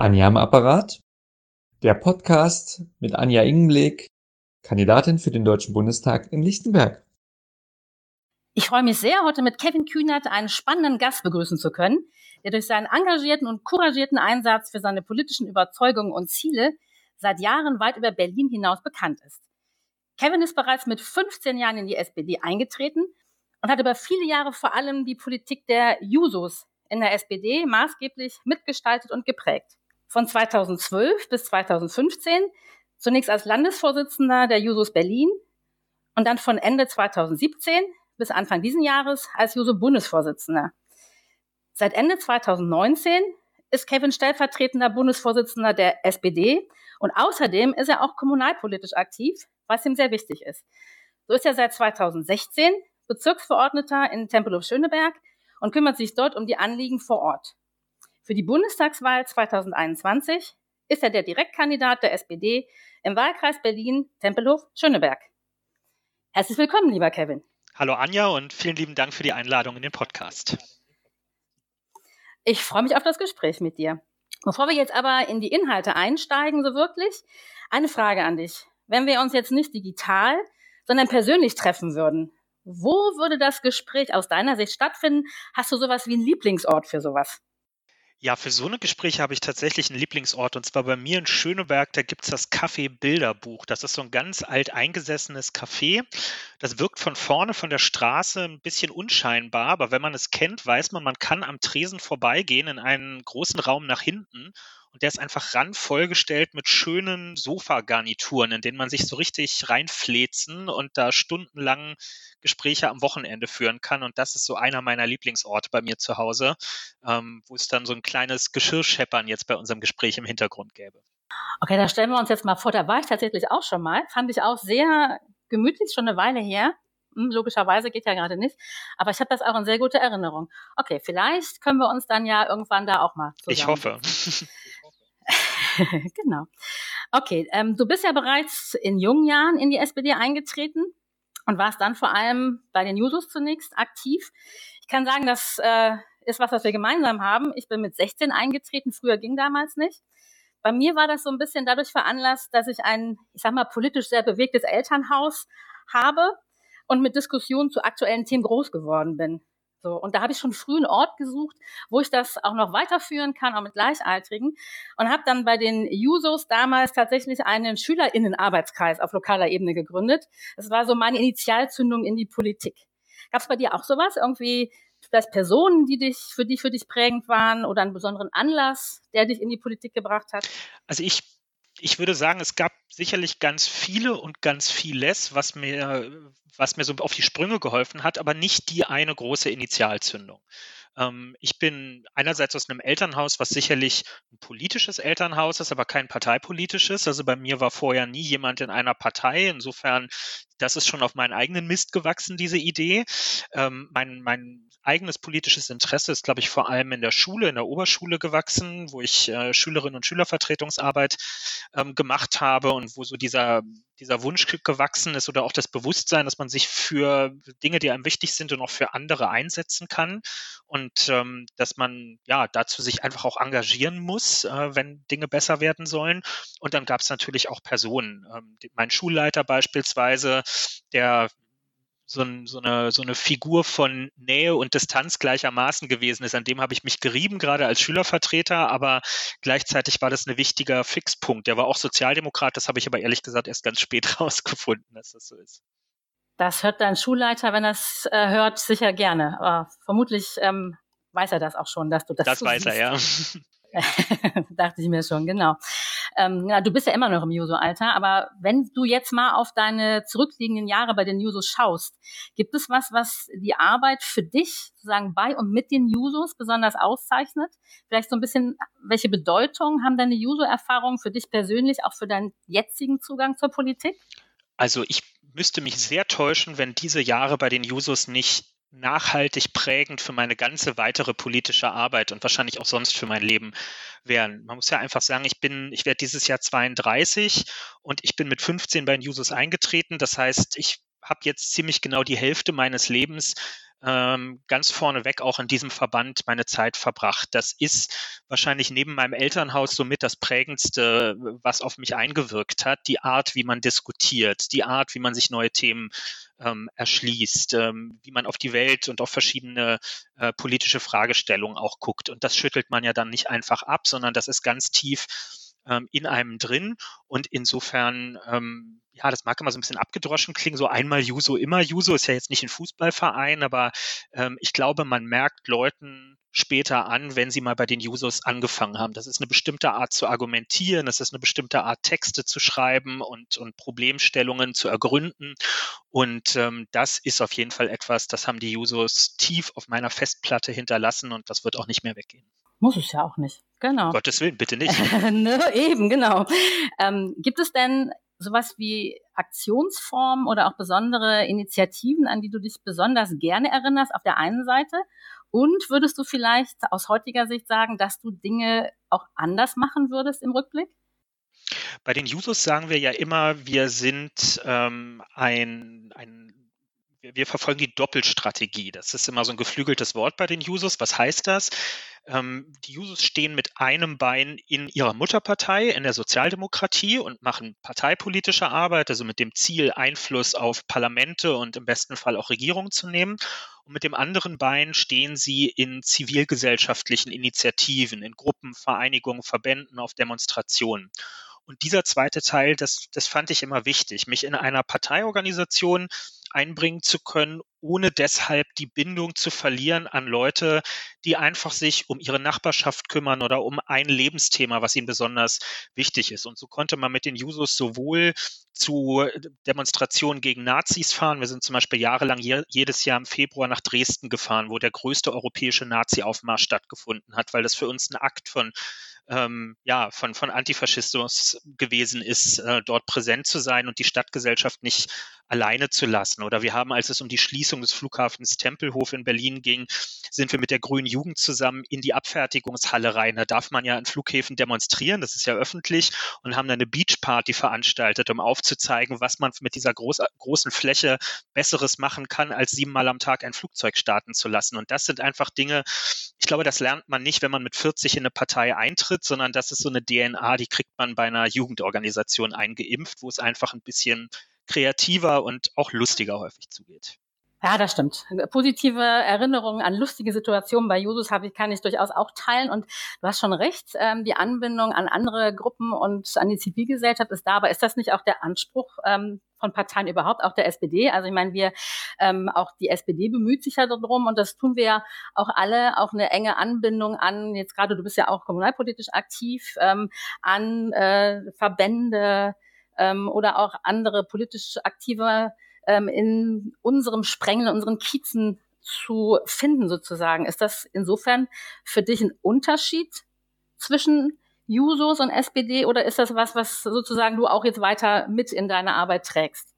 Anja am Apparat. Der Podcast mit Anja Ingenblick, Kandidatin für den Deutschen Bundestag in Lichtenberg. Ich freue mich sehr, heute mit Kevin Kühnert einen spannenden Gast begrüßen zu können, der durch seinen engagierten und couragierten Einsatz für seine politischen Überzeugungen und Ziele seit Jahren weit über Berlin hinaus bekannt ist. Kevin ist bereits mit 15 Jahren in die SPD eingetreten und hat über viele Jahre vor allem die Politik der Jusos in der SPD maßgeblich mitgestaltet und geprägt von 2012 bis 2015, zunächst als Landesvorsitzender der Jusos Berlin und dann von Ende 2017 bis Anfang diesen Jahres als Juso-Bundesvorsitzender. Seit Ende 2019 ist Kevin stellvertretender Bundesvorsitzender der SPD und außerdem ist er auch kommunalpolitisch aktiv, was ihm sehr wichtig ist. So ist er seit 2016 Bezirksverordneter in Tempelhof-Schöneberg und kümmert sich dort um die Anliegen vor Ort. Für die Bundestagswahl 2021 ist er der Direktkandidat der SPD im Wahlkreis Berlin-Tempelhof-Schöneberg. Herzlich willkommen, lieber Kevin. Hallo Anja und vielen lieben Dank für die Einladung in den Podcast. Ich freue mich auf das Gespräch mit dir. Bevor wir jetzt aber in die Inhalte einsteigen, so wirklich, eine Frage an dich. Wenn wir uns jetzt nicht digital, sondern persönlich treffen würden, wo würde das Gespräch aus deiner Sicht stattfinden? Hast du sowas wie einen Lieblingsort für sowas? Ja, für so eine Gespräche habe ich tatsächlich einen Lieblingsort und zwar bei mir in Schöneberg, da gibt es das Café Bilderbuch. Das ist so ein ganz alt eingesessenes Café. Das wirkt von vorne von der Straße ein bisschen unscheinbar, aber wenn man es kennt, weiß man, man kann am Tresen vorbeigehen in einen großen Raum nach hinten und der ist einfach randvollgestellt mit schönen Sofagarnituren, in denen man sich so richtig reinflezen und da stundenlang Gespräche am Wochenende führen kann. Und das ist so einer meiner Lieblingsorte bei mir zu Hause, ähm, wo es dann so ein kleines Geschirrscheppern jetzt bei unserem Gespräch im Hintergrund gäbe. Okay, da stellen wir uns jetzt mal vor, da war ich tatsächlich auch schon mal. Fand ich auch sehr gemütlich, schon eine Weile her. Hm, logischerweise geht ja gerade nicht. Aber ich habe das auch in sehr gute Erinnerung. Okay, vielleicht können wir uns dann ja irgendwann da auch mal zusammen. Ich hoffe. genau. Okay, ähm, du bist ja bereits in jungen Jahren in die SPD eingetreten und warst dann vor allem bei den Jusos zunächst aktiv. Ich kann sagen, das äh, ist was, was wir gemeinsam haben. Ich bin mit 16 eingetreten, früher ging damals nicht. Bei mir war das so ein bisschen dadurch veranlasst, dass ich ein, ich sag mal, politisch sehr bewegtes Elternhaus habe und mit Diskussionen zu aktuellen Themen groß geworden bin. So, und da habe ich schon früh einen Ort gesucht, wo ich das auch noch weiterführen kann, auch mit Gleichaltrigen. Und habe dann bei den Jusos damals tatsächlich einen Schülerinnenarbeitskreis auf lokaler Ebene gegründet. Das war so meine Initialzündung in die Politik. Gab es bei dir auch sowas? Irgendwie vielleicht Personen, die dich für dich für dich prägend waren oder einen besonderen Anlass, der dich in die Politik gebracht hat? Also ich ich würde sagen, es gab sicherlich ganz viele und ganz vieles, was mir, was mir so auf die Sprünge geholfen hat, aber nicht die eine große Initialzündung. Ähm, ich bin einerseits aus einem Elternhaus, was sicherlich ein politisches Elternhaus ist, aber kein parteipolitisches. Also bei mir war vorher nie jemand in einer Partei. Insofern, das ist schon auf meinen eigenen Mist gewachsen, diese Idee. Ähm, mein, mein eigenes politisches Interesse ist, glaube ich, vor allem in der Schule, in der Oberschule gewachsen, wo ich äh, Schülerinnen und Schülervertretungsarbeit ähm, gemacht habe und wo so dieser dieser Wunsch gewachsen ist oder auch das Bewusstsein, dass man sich für Dinge, die einem wichtig sind und auch für andere einsetzen kann und ähm, dass man ja dazu sich einfach auch engagieren muss, äh, wenn Dinge besser werden sollen. Und dann gab es natürlich auch Personen. Ähm, mein Schulleiter beispielsweise, der so, ein, so, eine, so eine Figur von Nähe und Distanz gleichermaßen gewesen ist. An dem habe ich mich gerieben, gerade als Schülervertreter, aber gleichzeitig war das ein wichtiger Fixpunkt. Der war auch Sozialdemokrat, das habe ich aber ehrlich gesagt erst ganz spät rausgefunden, dass das so ist. Das hört dein Schulleiter, wenn er es äh, hört, sicher gerne. Aber vermutlich ähm, weiß er das auch schon, dass du das Das weiß siehst. er, ja. Dachte ich mir schon, genau. Ähm, ja, du bist ja immer noch im Juso-Alter, aber wenn du jetzt mal auf deine zurückliegenden Jahre bei den Jusos schaust, gibt es was, was die Arbeit für dich sozusagen bei und mit den Jusos besonders auszeichnet? Vielleicht so ein bisschen, welche Bedeutung haben deine Juso-Erfahrungen für dich persönlich, auch für deinen jetzigen Zugang zur Politik? Also ich müsste mich sehr täuschen, wenn diese Jahre bei den Jusos nicht nachhaltig prägend für meine ganze weitere politische Arbeit und wahrscheinlich auch sonst für mein Leben wären. Man muss ja einfach sagen, ich bin, ich werde dieses Jahr 32 und ich bin mit 15 bei den Users eingetreten. Das heißt, ich habe jetzt ziemlich genau die Hälfte meines Lebens ähm, ganz vorneweg auch in diesem Verband meine Zeit verbracht. Das ist wahrscheinlich neben meinem Elternhaus somit das prägendste, was auf mich eingewirkt hat. Die Art, wie man diskutiert, die Art, wie man sich neue Themen ähm, erschließt, ähm, wie man auf die Welt und auf verschiedene äh, politische Fragestellungen auch guckt. Und das schüttelt man ja dann nicht einfach ab, sondern das ist ganz tief ähm, in einem drin. Und insofern, ähm, ja, das mag immer so ein bisschen abgedroschen klingen, so einmal Juso, immer Juso, ist ja jetzt nicht ein Fußballverein, aber ähm, ich glaube, man merkt Leuten später an, wenn sie mal bei den Jusos angefangen haben. Das ist eine bestimmte Art zu argumentieren, das ist eine bestimmte Art Texte zu schreiben und, und Problemstellungen zu ergründen. Und ähm, das ist auf jeden Fall etwas, das haben die Jusos tief auf meiner Festplatte hinterlassen und das wird auch nicht mehr weggehen. Muss es ja auch nicht. Genau. Gottes Willen, bitte nicht. ne, eben, genau. Ähm, gibt es denn sowas wie Aktionsformen oder auch besondere Initiativen, an die du dich besonders gerne erinnerst, auf der einen Seite? Und würdest du vielleicht aus heutiger Sicht sagen, dass du Dinge auch anders machen würdest im Rückblick? Bei den Jusos sagen wir ja immer, wir sind ähm, ein, ein wir verfolgen die Doppelstrategie. Das ist immer so ein geflügeltes Wort bei den Jusos. Was heißt das? Ähm, die Jusos stehen mit einem Bein in ihrer Mutterpartei, in der Sozialdemokratie und machen parteipolitische Arbeit, also mit dem Ziel, Einfluss auf Parlamente und im besten Fall auch Regierungen zu nehmen. Und mit dem anderen Bein stehen sie in zivilgesellschaftlichen Initiativen, in Gruppen, Vereinigungen, Verbänden, auf Demonstrationen. Und dieser zweite Teil, das, das fand ich immer wichtig, mich in einer Parteiorganisation einbringen zu können, ohne deshalb die Bindung zu verlieren an Leute, die einfach sich um ihre Nachbarschaft kümmern oder um ein Lebensthema, was ihnen besonders wichtig ist. Und so konnte man mit den Jusos sowohl zu Demonstrationen gegen Nazis fahren. Wir sind zum Beispiel jahrelang je, jedes Jahr im Februar nach Dresden gefahren, wo der größte europäische Nazi-Aufmarsch stattgefunden hat, weil das für uns ein Akt von ähm, ja, von, von Antifaschismus gewesen ist, äh, dort präsent zu sein und die Stadtgesellschaft nicht alleine zu lassen. Oder wir haben, als es um die Schließung des Flughafens Tempelhof in Berlin ging, sind wir mit der Grünen Jugend zusammen in die Abfertigungshalle rein. Da darf man ja an Flughäfen demonstrieren, das ist ja öffentlich, und haben dann eine Beachparty veranstaltet, um aufzuzeigen, was man mit dieser groß, großen Fläche Besseres machen kann, als siebenmal am Tag ein Flugzeug starten zu lassen. Und das sind einfach Dinge, ich glaube, das lernt man nicht, wenn man mit 40 in eine Partei eintritt, sondern das ist so eine DNA, die kriegt man bei einer Jugendorganisation eingeimpft, wo es einfach ein bisschen kreativer und auch lustiger häufig zugeht. Ja, das stimmt. Positive Erinnerungen an lustige Situationen bei Jusus habe ich, kann ich durchaus auch teilen. Und du hast schon recht, ähm, die Anbindung an andere Gruppen und an die Zivilgesellschaft ist da. Aber ist das nicht auch der Anspruch ähm, von Parteien überhaupt, auch der SPD? Also ich meine, wir, ähm, auch die SPD bemüht sich ja darum und das tun wir ja auch alle, auch eine enge Anbindung an, jetzt gerade du bist ja auch kommunalpolitisch aktiv, ähm, an äh, Verbände, ähm, oder auch andere politisch aktive ähm, in unserem Sprengel, in unseren Kiezen zu finden sozusagen. Ist das insofern für dich ein Unterschied zwischen Jusos und SPD oder ist das was, was sozusagen du auch jetzt weiter mit in deine Arbeit trägst?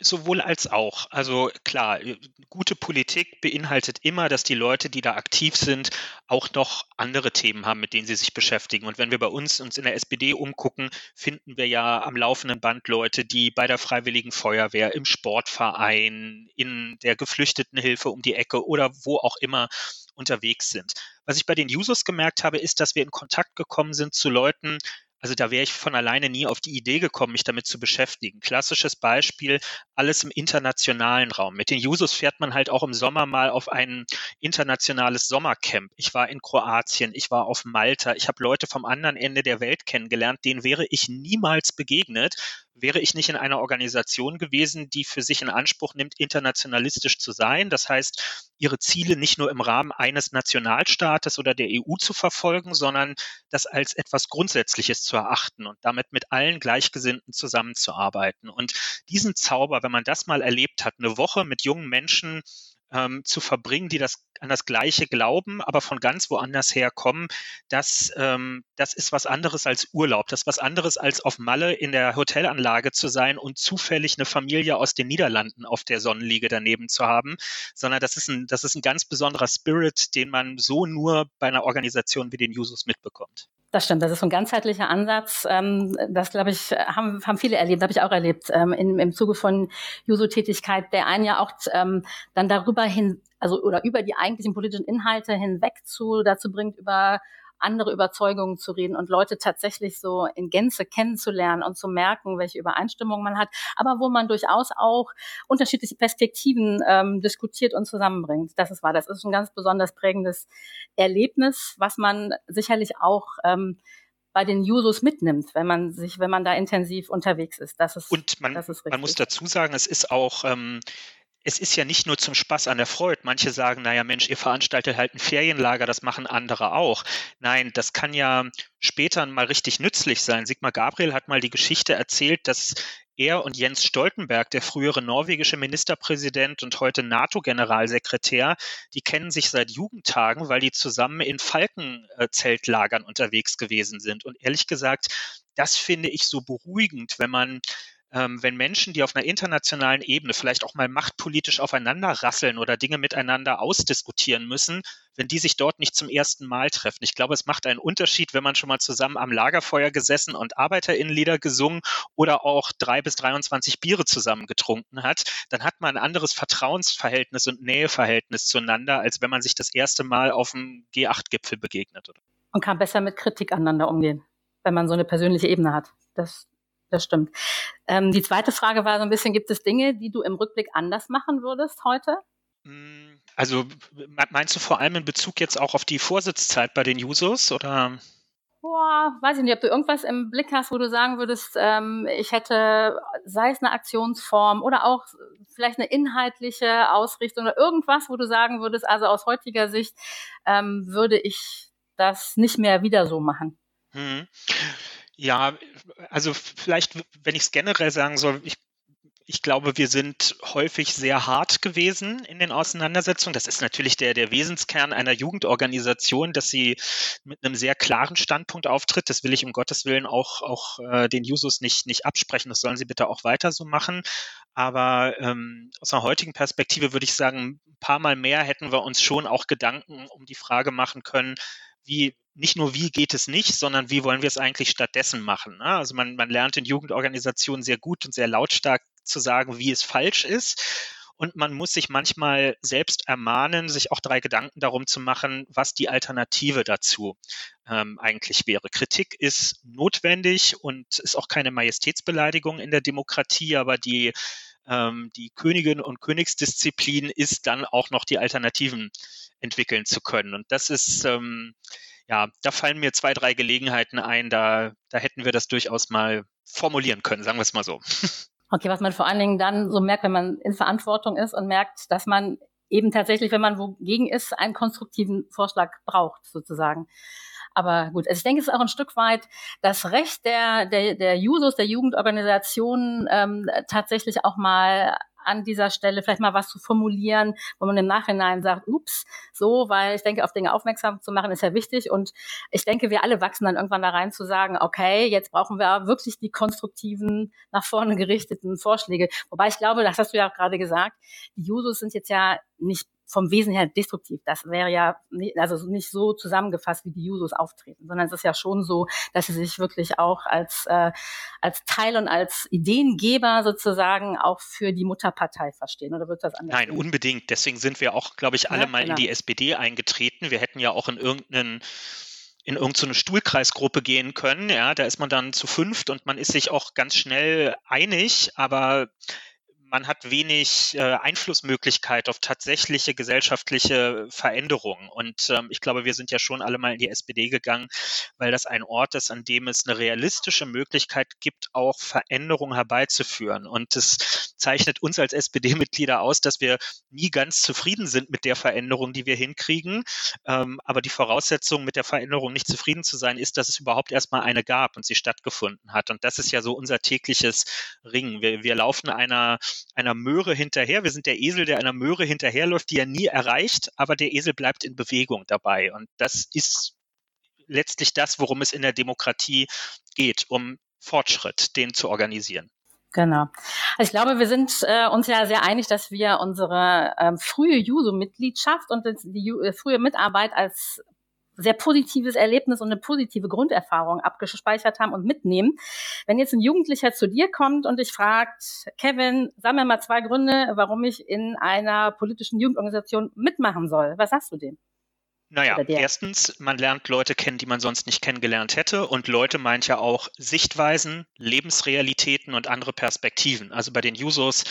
Sowohl als auch. Also klar, äh, gute Politik beinhaltet immer, dass die Leute, die da aktiv sind, auch noch andere Themen haben, mit denen sie sich beschäftigen. Und wenn wir bei uns uns in der SPD umgucken, finden wir ja am laufenden Band Leute, die bei der Freiwilligen Feuerwehr, im Sportverein, in der Geflüchtetenhilfe um die Ecke oder wo auch immer unterwegs sind. Was ich bei den Users gemerkt habe, ist, dass wir in Kontakt gekommen sind zu Leuten, also da wäre ich von alleine nie auf die Idee gekommen, mich damit zu beschäftigen. Klassisches Beispiel, alles im internationalen Raum. Mit den Jusos fährt man halt auch im Sommer mal auf ein internationales Sommercamp. Ich war in Kroatien, ich war auf Malta, ich habe Leute vom anderen Ende der Welt kennengelernt, denen wäre ich niemals begegnet, wäre ich nicht in einer Organisation gewesen, die für sich in Anspruch nimmt, internationalistisch zu sein. Das heißt, ihre Ziele nicht nur im Rahmen eines Nationalstaates oder der EU zu verfolgen, sondern das als etwas Grundsätzliches zu erachten und damit mit allen Gleichgesinnten zusammenzuarbeiten. Und diesen Zauber, wenn man das mal erlebt hat, eine Woche mit jungen Menschen ähm, zu verbringen, die das an das Gleiche glauben, aber von ganz woanders herkommen, das, ähm, das ist was anderes als Urlaub. Das ist was anderes als auf Malle in der Hotelanlage zu sein und zufällig eine Familie aus den Niederlanden auf der Sonnenliege daneben zu haben, sondern das ist ein, das ist ein ganz besonderer Spirit, den man so nur bei einer Organisation wie den Jusos mitbekommt. Das stimmt, das ist so ein ganzheitlicher Ansatz. Ähm, das, glaube ich, haben, haben viele erlebt, habe ich auch erlebt, ähm, in, im Zuge von Juso-Tätigkeit, der einen ja auch ähm, dann darüber hin, also oder über die eigentlichen politischen Inhalte hinweg zu, dazu bringt, über andere Überzeugungen zu reden und Leute tatsächlich so in Gänze kennenzulernen und zu merken, welche Übereinstimmung man hat, aber wo man durchaus auch unterschiedliche Perspektiven ähm, diskutiert und zusammenbringt. Das ist wahr. Das ist ein ganz besonders prägendes Erlebnis, was man sicherlich auch ähm, bei den Jusos mitnimmt, wenn man sich, wenn man da intensiv unterwegs ist. Das ist, und man, das ist man muss dazu sagen, es ist auch ähm, es ist ja nicht nur zum Spaß an der Freude. Manche sagen, naja, Mensch, ihr veranstaltet halt ein Ferienlager, das machen andere auch. Nein, das kann ja später mal richtig nützlich sein. Sigmar Gabriel hat mal die Geschichte erzählt, dass er und Jens Stoltenberg, der frühere norwegische Ministerpräsident und heute NATO-Generalsekretär, die kennen sich seit Jugendtagen, weil die zusammen in Falkenzeltlagern unterwegs gewesen sind. Und ehrlich gesagt, das finde ich so beruhigend, wenn man ähm, wenn Menschen, die auf einer internationalen Ebene vielleicht auch mal machtpolitisch aufeinander rasseln oder Dinge miteinander ausdiskutieren müssen, wenn die sich dort nicht zum ersten Mal treffen. Ich glaube, es macht einen Unterschied, wenn man schon mal zusammen am Lagerfeuer gesessen und Arbeiterinnenlieder gesungen oder auch drei bis 23 Biere zusammen getrunken hat. Dann hat man ein anderes Vertrauensverhältnis und Näheverhältnis zueinander, als wenn man sich das erste Mal auf dem G8-Gipfel begegnet. Und kann besser mit Kritik aneinander umgehen, wenn man so eine persönliche Ebene hat. Das das stimmt. Ähm, die zweite Frage war so ein bisschen, gibt es Dinge, die du im Rückblick anders machen würdest heute? Hm, also meinst du vor allem in Bezug jetzt auch auf die Vorsitzzeit bei den Jusos oder? Boah, weiß ich nicht, ob du irgendwas im Blick hast, wo du sagen würdest, ähm, ich hätte, sei es eine Aktionsform oder auch vielleicht eine inhaltliche Ausrichtung oder irgendwas, wo du sagen würdest, also aus heutiger Sicht ähm, würde ich das nicht mehr wieder so machen. Hm. Ja, also vielleicht, wenn ich es generell sagen soll, ich, ich glaube, wir sind häufig sehr hart gewesen in den Auseinandersetzungen. Das ist natürlich der, der Wesenskern einer Jugendorganisation, dass sie mit einem sehr klaren Standpunkt auftritt. Das will ich um Gottes Willen auch, auch äh, den Jusos nicht, nicht absprechen. Das sollen sie bitte auch weiter so machen. Aber ähm, aus einer heutigen Perspektive würde ich sagen, ein paar Mal mehr hätten wir uns schon auch Gedanken um die Frage machen können, wie nicht nur wie geht es nicht, sondern wie wollen wir es eigentlich stattdessen machen. Ne? Also man, man lernt in Jugendorganisationen sehr gut und sehr lautstark zu sagen, wie es falsch ist. Und man muss sich manchmal selbst ermahnen, sich auch drei Gedanken darum zu machen, was die Alternative dazu ähm, eigentlich wäre. Kritik ist notwendig und ist auch keine Majestätsbeleidigung in der Demokratie, aber die ähm, die Königin und Königsdisziplin ist dann auch noch die Alternativen entwickeln zu können. Und das ist, ähm, ja, da fallen mir zwei, drei Gelegenheiten ein, da, da hätten wir das durchaus mal formulieren können, sagen wir es mal so. Okay, was man vor allen Dingen dann so merkt, wenn man in Verantwortung ist und merkt, dass man eben tatsächlich, wenn man wogegen ist, einen konstruktiven Vorschlag braucht, sozusagen. Aber gut, also ich denke, es ist auch ein Stück weit das Recht der, der, der Jusos, der Jugendorganisationen, ähm, tatsächlich auch mal an dieser Stelle vielleicht mal was zu formulieren, wo man im Nachhinein sagt, ups, so, weil ich denke, auf Dinge aufmerksam zu machen ist ja wichtig und ich denke, wir alle wachsen dann irgendwann da rein zu sagen, okay, jetzt brauchen wir wirklich die konstruktiven, nach vorne gerichteten Vorschläge. Wobei ich glaube, das hast du ja auch gerade gesagt, die Jusos sind jetzt ja nicht vom Wesen her destruktiv. Das wäre ja nicht, also nicht so zusammengefasst, wie die Jusos auftreten, sondern es ist ja schon so, dass sie sich wirklich auch als, äh, als Teil und als Ideengeber sozusagen auch für die Mutterpartei verstehen. Oder wird das anders? Nein, unbedingt. Deswegen sind wir auch, glaube ich, alle ja, mal genau. in die SPD eingetreten. Wir hätten ja auch in irgendeinen in irgendeine Stuhlkreisgruppe gehen können. Ja, da ist man dann zu fünft und man ist sich auch ganz schnell einig, aber man hat wenig äh, Einflussmöglichkeit auf tatsächliche gesellschaftliche Veränderungen. Und ähm, ich glaube, wir sind ja schon alle mal in die SPD gegangen, weil das ein Ort ist, an dem es eine realistische Möglichkeit gibt, auch Veränderungen herbeizuführen. Und es zeichnet uns als SPD-Mitglieder aus, dass wir nie ganz zufrieden sind mit der Veränderung, die wir hinkriegen. Ähm, aber die Voraussetzung, mit der Veränderung nicht zufrieden zu sein, ist, dass es überhaupt erstmal eine gab und sie stattgefunden hat. Und das ist ja so unser tägliches Ringen. Wir, wir laufen einer einer Möhre hinterher. Wir sind der Esel, der einer Möhre hinterherläuft, die er nie erreicht, aber der Esel bleibt in Bewegung dabei. Und das ist letztlich das, worum es in der Demokratie geht, um Fortschritt, den zu organisieren. Genau. Also ich glaube, wir sind äh, uns ja sehr einig, dass wir unsere ähm, frühe JUSO-Mitgliedschaft und die äh, frühe Mitarbeit als sehr positives Erlebnis und eine positive Grunderfahrung abgespeichert haben und mitnehmen. Wenn jetzt ein Jugendlicher zu dir kommt und dich fragt, Kevin, sag mir mal zwei Gründe, warum ich in einer politischen Jugendorganisation mitmachen soll. Was sagst du dem? Naja, erstens, man lernt Leute kennen, die man sonst nicht kennengelernt hätte. Und Leute meint ja auch Sichtweisen, Lebensrealitäten und andere Perspektiven. Also bei den Jusos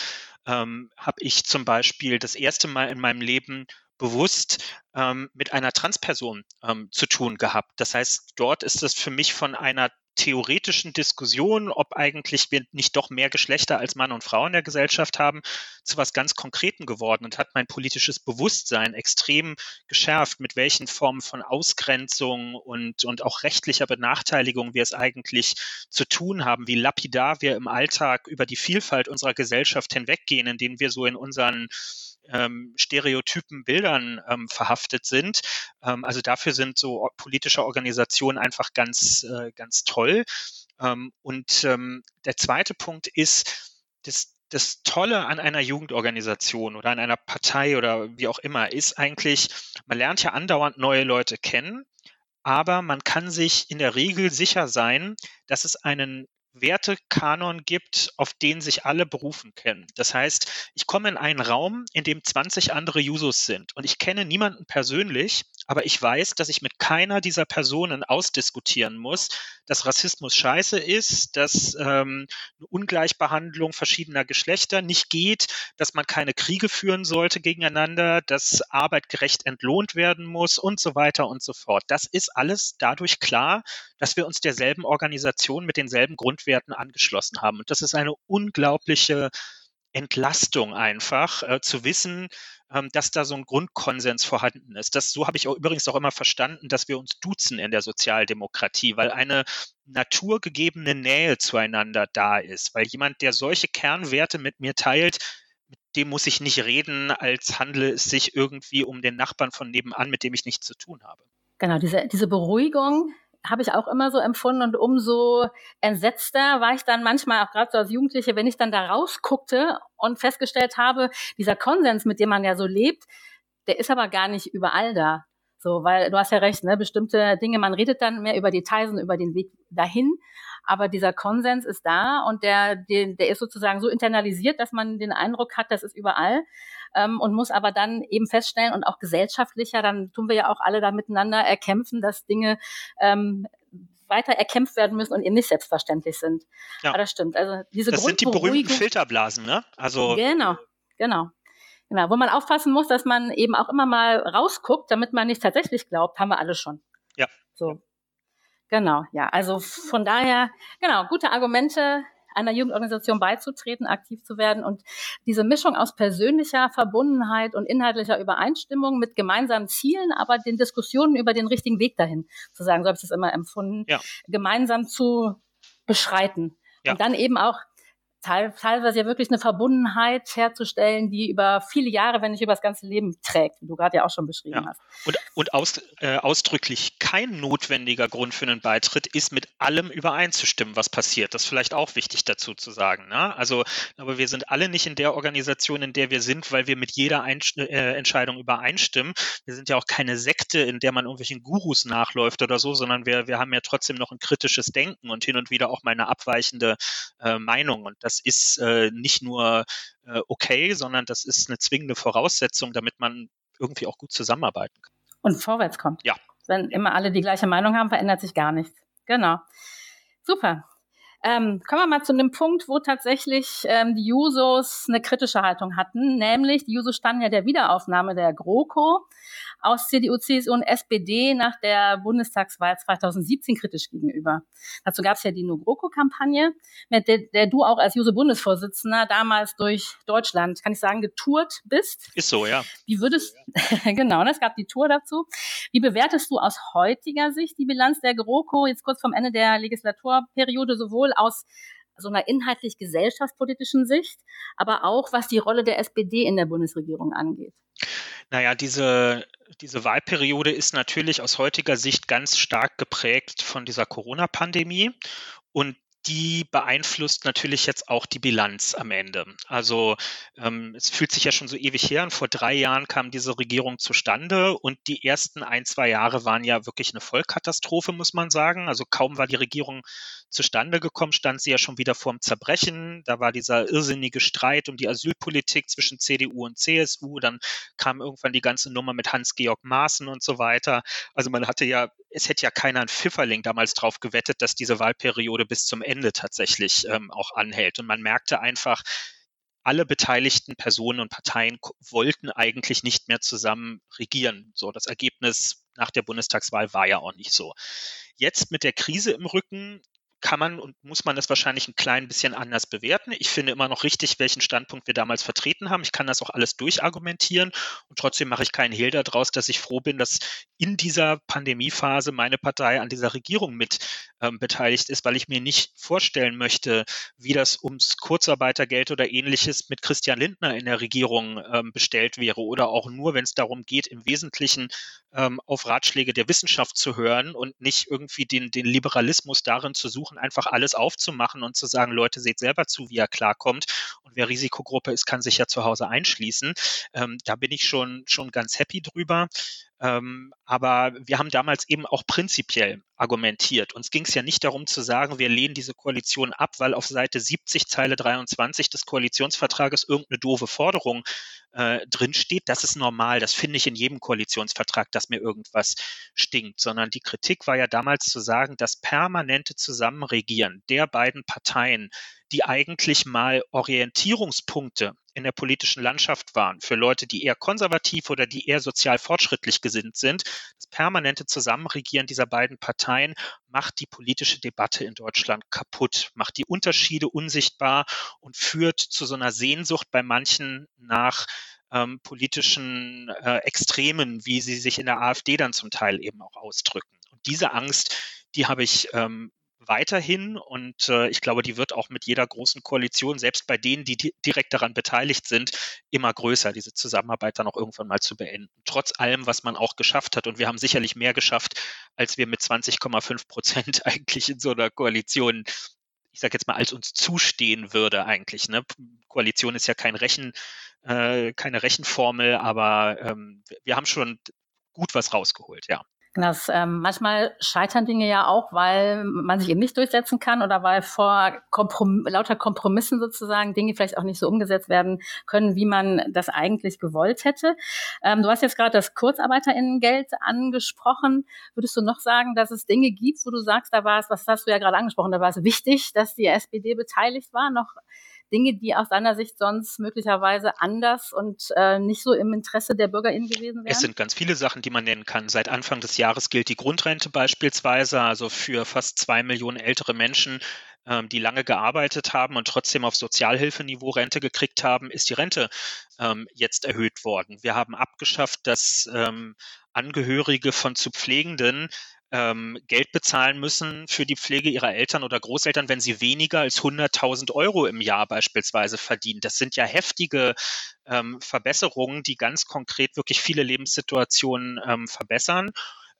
ähm, habe ich zum Beispiel das erste Mal in meinem Leben bewusst ähm, mit einer Transperson ähm, zu tun gehabt. Das heißt, dort ist es für mich von einer theoretischen Diskussion, ob eigentlich wir nicht doch mehr Geschlechter als Mann und Frau in der Gesellschaft haben, zu was ganz Konkreten geworden und hat mein politisches Bewusstsein extrem geschärft, mit welchen Formen von Ausgrenzung und, und auch rechtlicher Benachteiligung wir es eigentlich zu tun haben, wie lapidar wir im Alltag über die Vielfalt unserer Gesellschaft hinweggehen, indem wir so in unseren ähm, stereotypen Bildern ähm, verhaftet sind. Ähm, also dafür sind so politische Organisationen einfach ganz, äh, ganz toll. Ähm, und ähm, der zweite Punkt ist, das, das Tolle an einer Jugendorganisation oder an einer Partei oder wie auch immer ist eigentlich, man lernt ja andauernd neue Leute kennen, aber man kann sich in der Regel sicher sein, dass es einen Wertekanon gibt, auf den sich alle berufen können. Das heißt, ich komme in einen Raum, in dem 20 andere Jusos sind und ich kenne niemanden persönlich, aber ich weiß, dass ich mit keiner dieser Personen ausdiskutieren muss, dass Rassismus scheiße ist, dass ähm, eine Ungleichbehandlung verschiedener Geschlechter nicht geht, dass man keine Kriege führen sollte gegeneinander, dass Arbeit gerecht entlohnt werden muss und so weiter und so fort. Das ist alles dadurch klar, dass wir uns derselben Organisation mit denselben Grundwerten angeschlossen haben. Und das ist eine unglaubliche Entlastung einfach, äh, zu wissen, dass da so ein Grundkonsens vorhanden ist. Das, so habe ich auch übrigens auch immer verstanden, dass wir uns duzen in der Sozialdemokratie, weil eine naturgegebene Nähe zueinander da ist, weil jemand, der solche Kernwerte mit mir teilt, mit dem muss ich nicht reden, als handle es sich irgendwie um den Nachbarn von nebenan, mit dem ich nichts zu tun habe. Genau, diese, diese Beruhigung, habe ich auch immer so empfunden und umso entsetzter war ich dann manchmal auch gerade so als Jugendliche, wenn ich dann da rausguckte und festgestellt habe, dieser Konsens, mit dem man ja so lebt, der ist aber gar nicht überall da. So, weil du hast ja recht, ne, bestimmte Dinge, man redet dann mehr über Details und über den Weg dahin, aber dieser Konsens ist da und der, der, der ist sozusagen so internalisiert, dass man den Eindruck hat, das ist überall ähm, und muss aber dann eben feststellen und auch gesellschaftlicher, dann tun wir ja auch alle da miteinander erkämpfen, dass Dinge ähm, weiter erkämpft werden müssen und eben nicht selbstverständlich sind. Ja. Aber das stimmt. Also diese das sind die berühmten Filterblasen, ne? Also genau, genau. Genau, wo man aufpassen muss, dass man eben auch immer mal rausguckt, damit man nicht tatsächlich glaubt, haben wir alle schon. Ja. So. Genau, ja. Also von daher, genau, gute Argumente, einer Jugendorganisation beizutreten, aktiv zu werden. Und diese Mischung aus persönlicher Verbundenheit und inhaltlicher Übereinstimmung mit gemeinsamen Zielen, aber den Diskussionen über den richtigen Weg dahin, zu sagen, so habe ich das immer empfunden, ja. gemeinsam zu beschreiten. Ja. Und dann eben auch teilweise ja wirklich eine Verbundenheit herzustellen, die über viele Jahre, wenn nicht über das ganze Leben trägt, wie du gerade ja auch schon beschrieben ja. hast. Und, und aus, äh, ausdrücklich kein notwendiger Grund für einen Beitritt ist, mit allem übereinzustimmen, was passiert. Das ist vielleicht auch wichtig dazu zu sagen. Ne? Also, aber wir sind alle nicht in der Organisation, in der wir sind, weil wir mit jeder Einsch äh, Entscheidung übereinstimmen. Wir sind ja auch keine Sekte, in der man irgendwelchen Gurus nachläuft oder so, sondern wir, wir haben ja trotzdem noch ein kritisches Denken und hin und wieder auch mal eine abweichende äh, Meinung. Und das das ist äh, nicht nur äh, okay, sondern das ist eine zwingende Voraussetzung, damit man irgendwie auch gut zusammenarbeiten kann. Und vorwärts kommt. Ja. Wenn immer alle die gleiche Meinung haben, verändert sich gar nichts. Genau. Super. Ähm, kommen wir mal zu einem Punkt, wo tatsächlich ähm, die Jusos eine kritische Haltung hatten, nämlich die Jusos standen ja der Wiederaufnahme der GroKo aus CDU, CSU und SPD nach der Bundestagswahl 2017 kritisch gegenüber. Dazu gab es ja die No-GroKo-Kampagne, mit der, der, du auch als Juso-Bundesvorsitzender damals durch Deutschland, kann ich sagen, getourt bist. Ist so, ja. Wie würdest, genau, ne, es gab die Tour dazu. Wie bewertest du aus heutiger Sicht die Bilanz der GroKo jetzt kurz vom Ende der Legislaturperiode sowohl aus so einer inhaltlich gesellschaftspolitischen Sicht, aber auch was die Rolle der SPD in der Bundesregierung angeht. Naja, diese, diese Wahlperiode ist natürlich aus heutiger Sicht ganz stark geprägt von dieser Corona-Pandemie. Und die beeinflusst natürlich jetzt auch die Bilanz am Ende. Also ähm, es fühlt sich ja schon so ewig her und vor drei Jahren kam diese Regierung zustande und die ersten ein, zwei Jahre waren ja wirklich eine Vollkatastrophe, muss man sagen. Also kaum war die Regierung zustande gekommen, stand sie ja schon wieder vorm Zerbrechen. Da war dieser irrsinnige Streit um die Asylpolitik zwischen CDU und CSU. Dann kam irgendwann die ganze Nummer mit Hans-Georg Maaßen und so weiter. Also man hatte ja, es hätte ja keiner ein Pfifferling damals drauf gewettet, dass diese Wahlperiode bis zum Ende tatsächlich ähm, auch anhält. Und man merkte einfach, alle beteiligten Personen und Parteien wollten eigentlich nicht mehr zusammen regieren. So, das Ergebnis nach der Bundestagswahl war ja auch nicht so. Jetzt mit der Krise im Rücken kann man und muss man das wahrscheinlich ein klein bisschen anders bewerten. Ich finde immer noch richtig, welchen Standpunkt wir damals vertreten haben. Ich kann das auch alles durchargumentieren und trotzdem mache ich keinen Hehl daraus, dass ich froh bin, dass in dieser Pandemiephase meine Partei an dieser Regierung mit ähm, beteiligt ist, weil ich mir nicht vorstellen möchte, wie das ums Kurzarbeitergeld oder ähnliches mit Christian Lindner in der Regierung ähm, bestellt wäre oder auch nur, wenn es darum geht, im Wesentlichen ähm, auf Ratschläge der Wissenschaft zu hören und nicht irgendwie den, den Liberalismus darin zu suchen, einfach alles aufzumachen und zu sagen, Leute, seht selber zu, wie er klarkommt. Und wer Risikogruppe ist, kann sich ja zu Hause einschließen. Ähm, da bin ich schon, schon ganz happy drüber. Ähm, aber wir haben damals eben auch prinzipiell argumentiert. Uns ging es ja nicht darum zu sagen, wir lehnen diese Koalition ab, weil auf Seite 70, Zeile 23 des Koalitionsvertrages irgendeine doofe Forderung äh, drinsteht. Das ist normal. Das finde ich in jedem Koalitionsvertrag, dass mir irgendwas stinkt. Sondern die Kritik war ja damals zu sagen, das permanente Zusammenregieren der beiden Parteien, die eigentlich mal Orientierungspunkte in der politischen Landschaft waren, für Leute, die eher konservativ oder die eher sozial fortschrittlich gesinnt sind. Das permanente Zusammenregieren dieser beiden Parteien macht die politische Debatte in Deutschland kaputt, macht die Unterschiede unsichtbar und führt zu so einer Sehnsucht bei manchen nach ähm, politischen äh, Extremen, wie sie sich in der AfD dann zum Teil eben auch ausdrücken. Und diese Angst, die habe ich ähm, weiterhin und äh, ich glaube, die wird auch mit jeder großen Koalition, selbst bei denen, die, die direkt daran beteiligt sind, immer größer, diese Zusammenarbeit dann auch irgendwann mal zu beenden. Trotz allem, was man auch geschafft hat. Und wir haben sicherlich mehr geschafft, als wir mit 20,5 Prozent eigentlich in so einer Koalition ich sage jetzt mal, als uns zustehen würde eigentlich. Ne? Koalition ist ja kein Rechen, äh, keine Rechenformel, aber ähm, wir haben schon gut was rausgeholt, ja. Das, ähm, manchmal scheitern Dinge ja auch, weil man sich eben nicht durchsetzen kann oder weil vor Komprom lauter Kompromissen sozusagen Dinge vielleicht auch nicht so umgesetzt werden können, wie man das eigentlich gewollt hätte. Ähm, du hast jetzt gerade das Kurzarbeiterinnengeld angesprochen. Würdest du noch sagen, dass es Dinge gibt, wo du sagst, da war es, was hast du ja gerade angesprochen, da war es wichtig, dass die SPD beteiligt war, noch Dinge, die aus deiner Sicht sonst möglicherweise anders und äh, nicht so im Interesse der BürgerInnen gewesen wären? Es sind ganz viele Sachen, die man nennen kann. Seit Anfang des Jahres gilt die Grundrente beispielsweise, also für fast zwei Millionen ältere Menschen ähm, die lange gearbeitet haben und trotzdem auf Sozialhilfeniveau Rente gekriegt haben, ist die Rente ähm, jetzt erhöht worden. Wir haben abgeschafft, dass ähm, Angehörige von zu Pflegenden ähm, Geld bezahlen müssen für die Pflege ihrer Eltern oder Großeltern, wenn sie weniger als 100.000 Euro im Jahr beispielsweise verdienen. Das sind ja heftige ähm, Verbesserungen, die ganz konkret wirklich viele Lebenssituationen ähm, verbessern.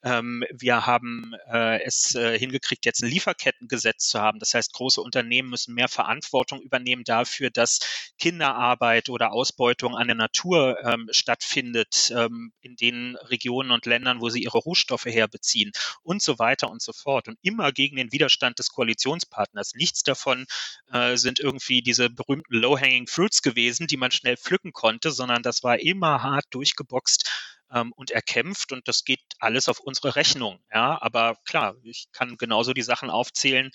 Ähm, wir haben äh, es äh, hingekriegt, jetzt ein Lieferkettengesetz zu haben. Das heißt, große Unternehmen müssen mehr Verantwortung übernehmen dafür, dass Kinderarbeit oder Ausbeutung an der Natur ähm, stattfindet ähm, in den Regionen und Ländern, wo sie ihre Rohstoffe herbeziehen und so weiter und so fort. Und immer gegen den Widerstand des Koalitionspartners. Nichts davon äh, sind irgendwie diese berühmten Low-Hanging Fruits gewesen, die man schnell pflücken konnte, sondern das war immer hart durchgeboxt ähm, und erkämpft und das geht alles auf unsere Rechnung. Ja, aber klar, ich kann genauso die Sachen aufzählen,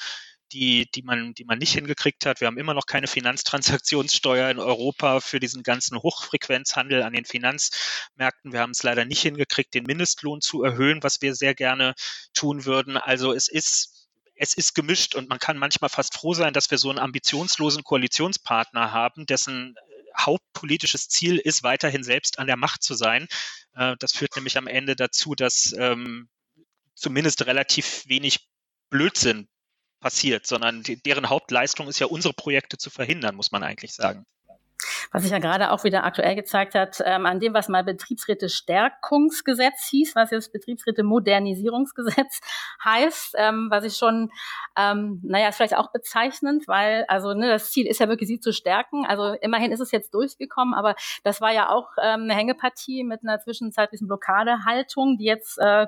die, die, man, die man nicht hingekriegt hat. Wir haben immer noch keine Finanztransaktionssteuer in Europa für diesen ganzen Hochfrequenzhandel an den Finanzmärkten. Wir haben es leider nicht hingekriegt, den Mindestlohn zu erhöhen, was wir sehr gerne tun würden. Also es ist es ist gemischt und man kann manchmal fast froh sein, dass wir so einen ambitionslosen Koalitionspartner haben, dessen hauptpolitisches Ziel ist, weiterhin selbst an der Macht zu sein. Äh, das führt nämlich am Ende dazu, dass ähm, zumindest relativ wenig Blödsinn passiert, sondern die, deren Hauptleistung ist ja, unsere Projekte zu verhindern, muss man eigentlich sagen. Was sich ja gerade auch wieder aktuell gezeigt hat, ähm, an dem, was mal Betriebsräte-Stärkungsgesetz hieß, was jetzt Betriebsräte-Modernisierungsgesetz heißt, ähm, was ich schon, ähm, naja, ist vielleicht auch bezeichnend, weil, also ne, das Ziel ist ja wirklich, sie zu stärken. Also immerhin ist es jetzt durchgekommen, aber das war ja auch ähm, eine Hängepartie mit einer zwischenzeitlichen Blockadehaltung, die jetzt äh,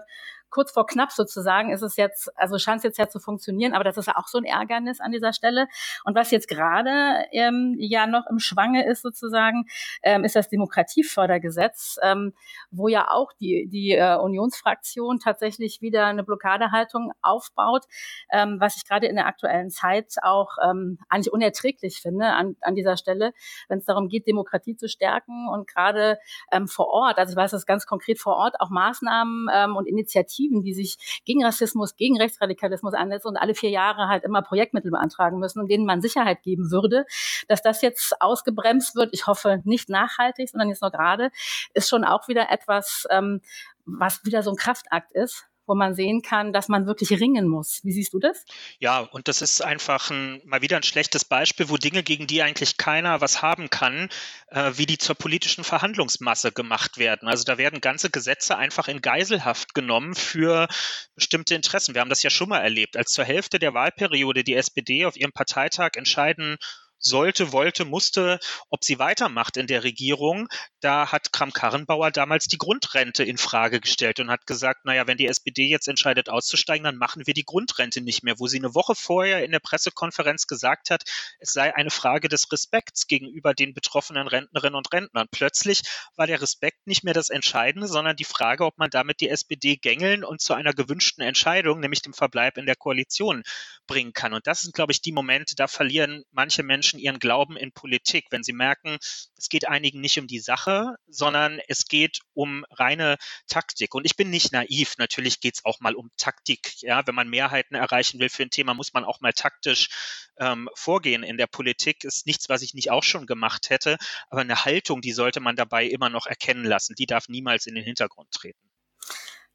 kurz vor knapp sozusagen ist es jetzt, also scheint es jetzt ja zu funktionieren, aber das ist ja auch so ein Ärgernis an dieser Stelle. Und was jetzt gerade ähm, ja noch im Schwange ist sozusagen, ähm, ist das Demokratiefördergesetz, ähm, wo ja auch die, die äh, Unionsfraktion tatsächlich wieder eine Blockadehaltung aufbaut, ähm, was ich gerade in der aktuellen Zeit auch ähm, eigentlich unerträglich finde an, an dieser Stelle, wenn es darum geht, Demokratie zu stärken und gerade ähm, vor Ort, also ich weiß das ganz konkret vor Ort, auch Maßnahmen ähm, und Initiativen Initiativen, die sich gegen Rassismus, gegen Rechtsradikalismus ansetzen und alle vier Jahre halt immer Projektmittel beantragen müssen und denen man Sicherheit geben würde, dass das jetzt ausgebremst wird. Ich hoffe nicht nachhaltig, sondern jetzt nur gerade, ist schon auch wieder etwas, ähm, was wieder so ein Kraftakt ist wo man sehen kann, dass man wirklich ringen muss. Wie siehst du das? Ja, und das ist einfach ein, mal wieder ein schlechtes Beispiel, wo Dinge, gegen die eigentlich keiner was haben kann, äh, wie die zur politischen Verhandlungsmasse gemacht werden. Also da werden ganze Gesetze einfach in Geiselhaft genommen für bestimmte Interessen. Wir haben das ja schon mal erlebt, als zur Hälfte der Wahlperiode die SPD auf ihrem Parteitag entscheiden sollte, wollte, musste, ob sie weitermacht in der Regierung. Da hat Kram-Karrenbauer damals die Grundrente in Frage gestellt und hat gesagt, naja, wenn die SPD jetzt entscheidet auszusteigen, dann machen wir die Grundrente nicht mehr, wo sie eine Woche vorher in der Pressekonferenz gesagt hat, es sei eine Frage des Respekts gegenüber den betroffenen Rentnerinnen und Rentnern. Plötzlich war der Respekt nicht mehr das Entscheidende, sondern die Frage, ob man damit die SPD gängeln und zu einer gewünschten Entscheidung, nämlich dem Verbleib in der Koalition bringen kann. Und das sind, glaube ich, die Momente, da verlieren manche Menschen Menschen ihren Glauben in Politik, wenn sie merken, es geht einigen nicht um die Sache, sondern es geht um reine Taktik. Und ich bin nicht naiv. Natürlich geht es auch mal um Taktik. Ja, wenn man Mehrheiten erreichen will für ein Thema, muss man auch mal taktisch ähm, vorgehen in der Politik. Ist nichts, was ich nicht auch schon gemacht hätte. Aber eine Haltung, die sollte man dabei immer noch erkennen lassen. Die darf niemals in den Hintergrund treten.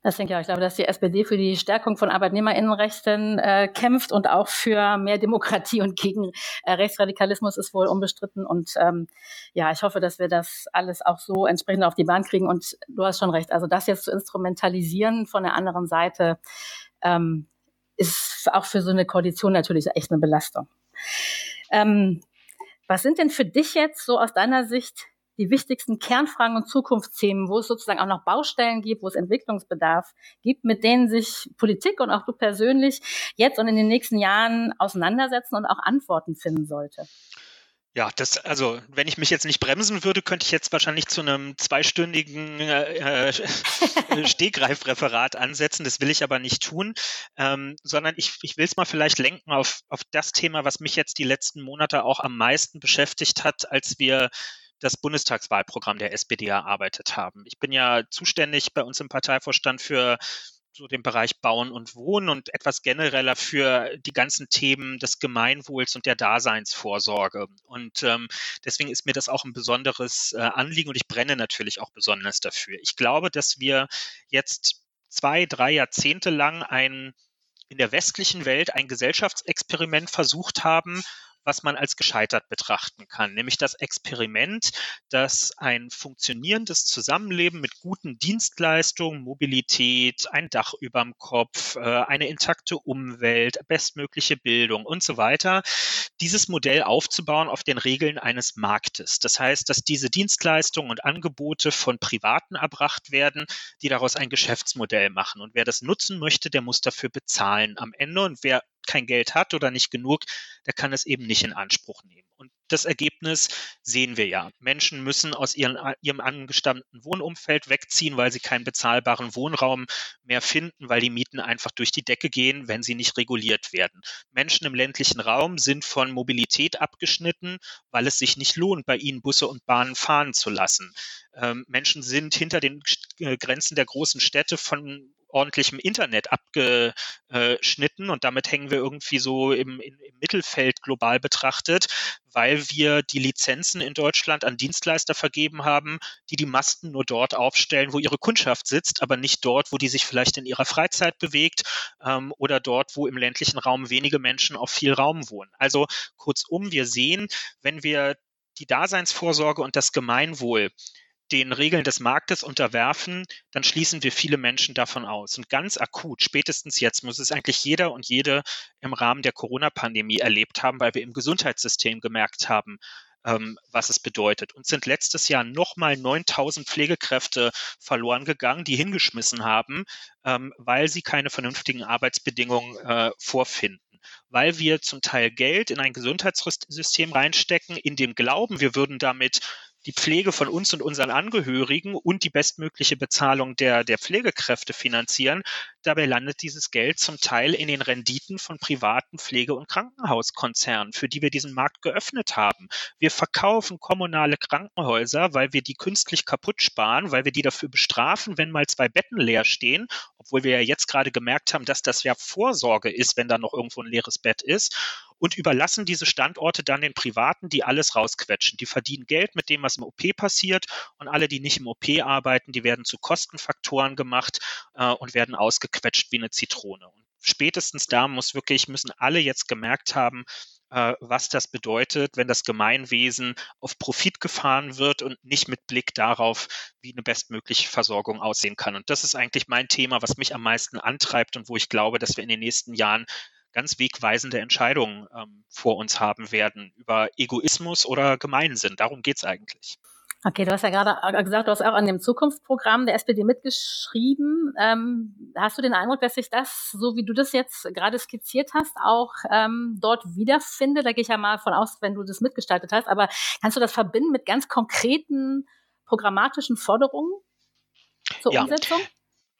Das denke ich auch. Ich glaube, dass die SPD für die Stärkung von Arbeitnehmerinnenrechten äh, kämpft und auch für mehr Demokratie und gegen äh, Rechtsradikalismus ist wohl unbestritten. Und ähm, ja, ich hoffe, dass wir das alles auch so entsprechend auf die Bahn kriegen. Und du hast schon recht. Also das jetzt zu instrumentalisieren von der anderen Seite ähm, ist auch für so eine Koalition natürlich echt eine Belastung. Ähm, was sind denn für dich jetzt so aus deiner Sicht die wichtigsten Kernfragen und Zukunftsthemen, wo es sozusagen auch noch Baustellen gibt, wo es Entwicklungsbedarf gibt, mit denen sich Politik und auch du persönlich jetzt und in den nächsten Jahren auseinandersetzen und auch Antworten finden sollte? Ja, das, also, wenn ich mich jetzt nicht bremsen würde, könnte ich jetzt wahrscheinlich zu einem zweistündigen äh, äh Stegreifreferat ansetzen. Das will ich aber nicht tun, ähm, sondern ich, ich will es mal vielleicht lenken auf, auf das Thema, was mich jetzt die letzten Monate auch am meisten beschäftigt hat, als wir das Bundestagswahlprogramm der SPD erarbeitet haben. Ich bin ja zuständig bei uns im Parteivorstand für so den Bereich Bauen und Wohnen und etwas genereller für die ganzen Themen des Gemeinwohls und der Daseinsvorsorge. Und ähm, deswegen ist mir das auch ein besonderes äh, Anliegen und ich brenne natürlich auch besonders dafür. Ich glaube, dass wir jetzt zwei, drei Jahrzehnte lang ein in der westlichen Welt ein Gesellschaftsexperiment versucht haben, was man als gescheitert betrachten kann, nämlich das Experiment, dass ein funktionierendes Zusammenleben mit guten Dienstleistungen, Mobilität, ein Dach überm Kopf, äh, eine intakte Umwelt, bestmögliche Bildung und so weiter, dieses Modell aufzubauen auf den Regeln eines Marktes. Das heißt, dass diese Dienstleistungen und Angebote von Privaten erbracht werden, die daraus ein Geschäftsmodell machen. Und wer das nutzen möchte, der muss dafür bezahlen am Ende. Und wer kein Geld hat oder nicht genug, der kann es eben nicht in Anspruch nehmen. Und das Ergebnis sehen wir ja. Menschen müssen aus ihren, ihrem angestammten Wohnumfeld wegziehen, weil sie keinen bezahlbaren Wohnraum mehr finden, weil die Mieten einfach durch die Decke gehen, wenn sie nicht reguliert werden. Menschen im ländlichen Raum sind von Mobilität abgeschnitten, weil es sich nicht lohnt, bei ihnen Busse und Bahnen fahren zu lassen. Ähm, Menschen sind hinter den äh, Grenzen der großen Städte von ordentlichem Internet abgeschnitten und damit hängen wir irgendwie so im, im, Mittelfeld global betrachtet, weil wir die Lizenzen in Deutschland an Dienstleister vergeben haben, die die Masten nur dort aufstellen, wo ihre Kundschaft sitzt, aber nicht dort, wo die sich vielleicht in ihrer Freizeit bewegt ähm, oder dort, wo im ländlichen Raum wenige Menschen auf viel Raum wohnen. Also kurzum, wir sehen, wenn wir die Daseinsvorsorge und das Gemeinwohl den Regeln des Marktes unterwerfen, dann schließen wir viele Menschen davon aus. Und ganz akut, spätestens jetzt, muss es eigentlich jeder und jede im Rahmen der Corona-Pandemie erlebt haben, weil wir im Gesundheitssystem gemerkt haben, ähm, was es bedeutet. Und sind letztes Jahr nochmal 9000 Pflegekräfte verloren gegangen, die hingeschmissen haben, ähm, weil sie keine vernünftigen Arbeitsbedingungen äh, vorfinden weil wir zum Teil Geld in ein Gesundheitssystem reinstecken, in dem Glauben, wir würden damit die Pflege von uns und unseren Angehörigen und die bestmögliche Bezahlung der, der Pflegekräfte finanzieren. Dabei landet dieses Geld zum Teil in den Renditen von privaten Pflege- und Krankenhauskonzernen, für die wir diesen Markt geöffnet haben. Wir verkaufen kommunale Krankenhäuser, weil wir die künstlich kaputt sparen, weil wir die dafür bestrafen, wenn mal zwei Betten leer stehen, obwohl wir ja jetzt gerade gemerkt haben, dass das ja Vorsorge ist, wenn da noch irgendwo ein leeres Bett ist und überlassen diese Standorte dann den Privaten, die alles rausquetschen. Die verdienen Geld mit dem, was im OP passiert und alle, die nicht im OP arbeiten, die werden zu Kostenfaktoren gemacht äh, und werden ausgequetscht wie eine Zitrone. Und spätestens da muss wirklich, müssen alle jetzt gemerkt haben, äh, was das bedeutet, wenn das Gemeinwesen auf Profit gefahren wird und nicht mit Blick darauf, wie eine bestmögliche Versorgung aussehen kann. Und das ist eigentlich mein Thema, was mich am meisten antreibt und wo ich glaube, dass wir in den nächsten Jahren ganz wegweisende Entscheidungen ähm, vor uns haben werden über Egoismus oder Gemeinsinn. Darum geht es eigentlich. Okay, du hast ja gerade äh, gesagt, du hast auch an dem Zukunftsprogramm der SPD mitgeschrieben. Ähm, hast du den Eindruck, dass sich das, so wie du das jetzt gerade skizziert hast, auch ähm, dort wiederfindet? Da gehe ich ja mal von aus, wenn du das mitgestaltet hast. Aber kannst du das verbinden mit ganz konkreten programmatischen Forderungen zur ja. Umsetzung?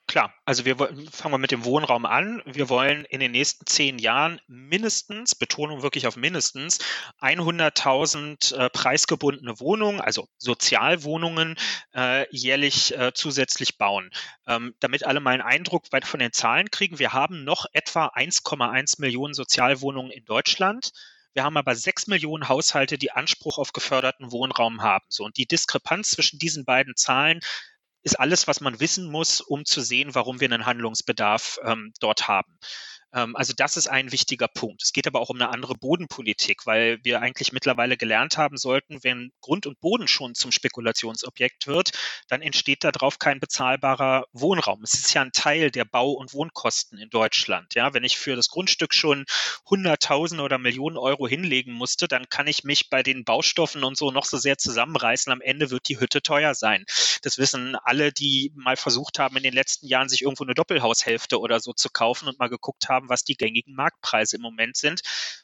Klar, also wir fangen wir mit dem Wohnraum an. Wir wollen in den nächsten zehn Jahren mindestens, Betonung wirklich auf mindestens, 100.000 äh, preisgebundene Wohnungen, also Sozialwohnungen, äh, jährlich äh, zusätzlich bauen. Ähm, damit alle mal einen Eindruck von den Zahlen kriegen, wir haben noch etwa 1,1 Millionen Sozialwohnungen in Deutschland. Wir haben aber sechs Millionen Haushalte, die Anspruch auf geförderten Wohnraum haben. So, und die Diskrepanz zwischen diesen beiden Zahlen ist alles, was man wissen muss, um zu sehen, warum wir einen Handlungsbedarf ähm, dort haben. Ähm, also das ist ein wichtiger Punkt. Es geht aber auch um eine andere Bodenpolitik, weil wir eigentlich mittlerweile gelernt haben sollten, wenn Grund und Boden schon zum Spekulationsobjekt wird, dann entsteht darauf kein bezahlbarer Wohnraum. Es ist ja ein Teil der Bau- und Wohnkosten in Deutschland. Ja, wenn ich für das Grundstück schon Hunderttausende oder Millionen Euro hinlegen musste, dann kann ich mich bei den Baustoffen und so noch so sehr zusammenreißen. Am Ende wird die Hütte teuer sein. Das wissen alle, die mal versucht haben, in den letzten Jahren sich irgendwo eine Doppelhaushälfte oder so zu kaufen und mal geguckt haben, was die gängigen Marktpreise im Moment sind.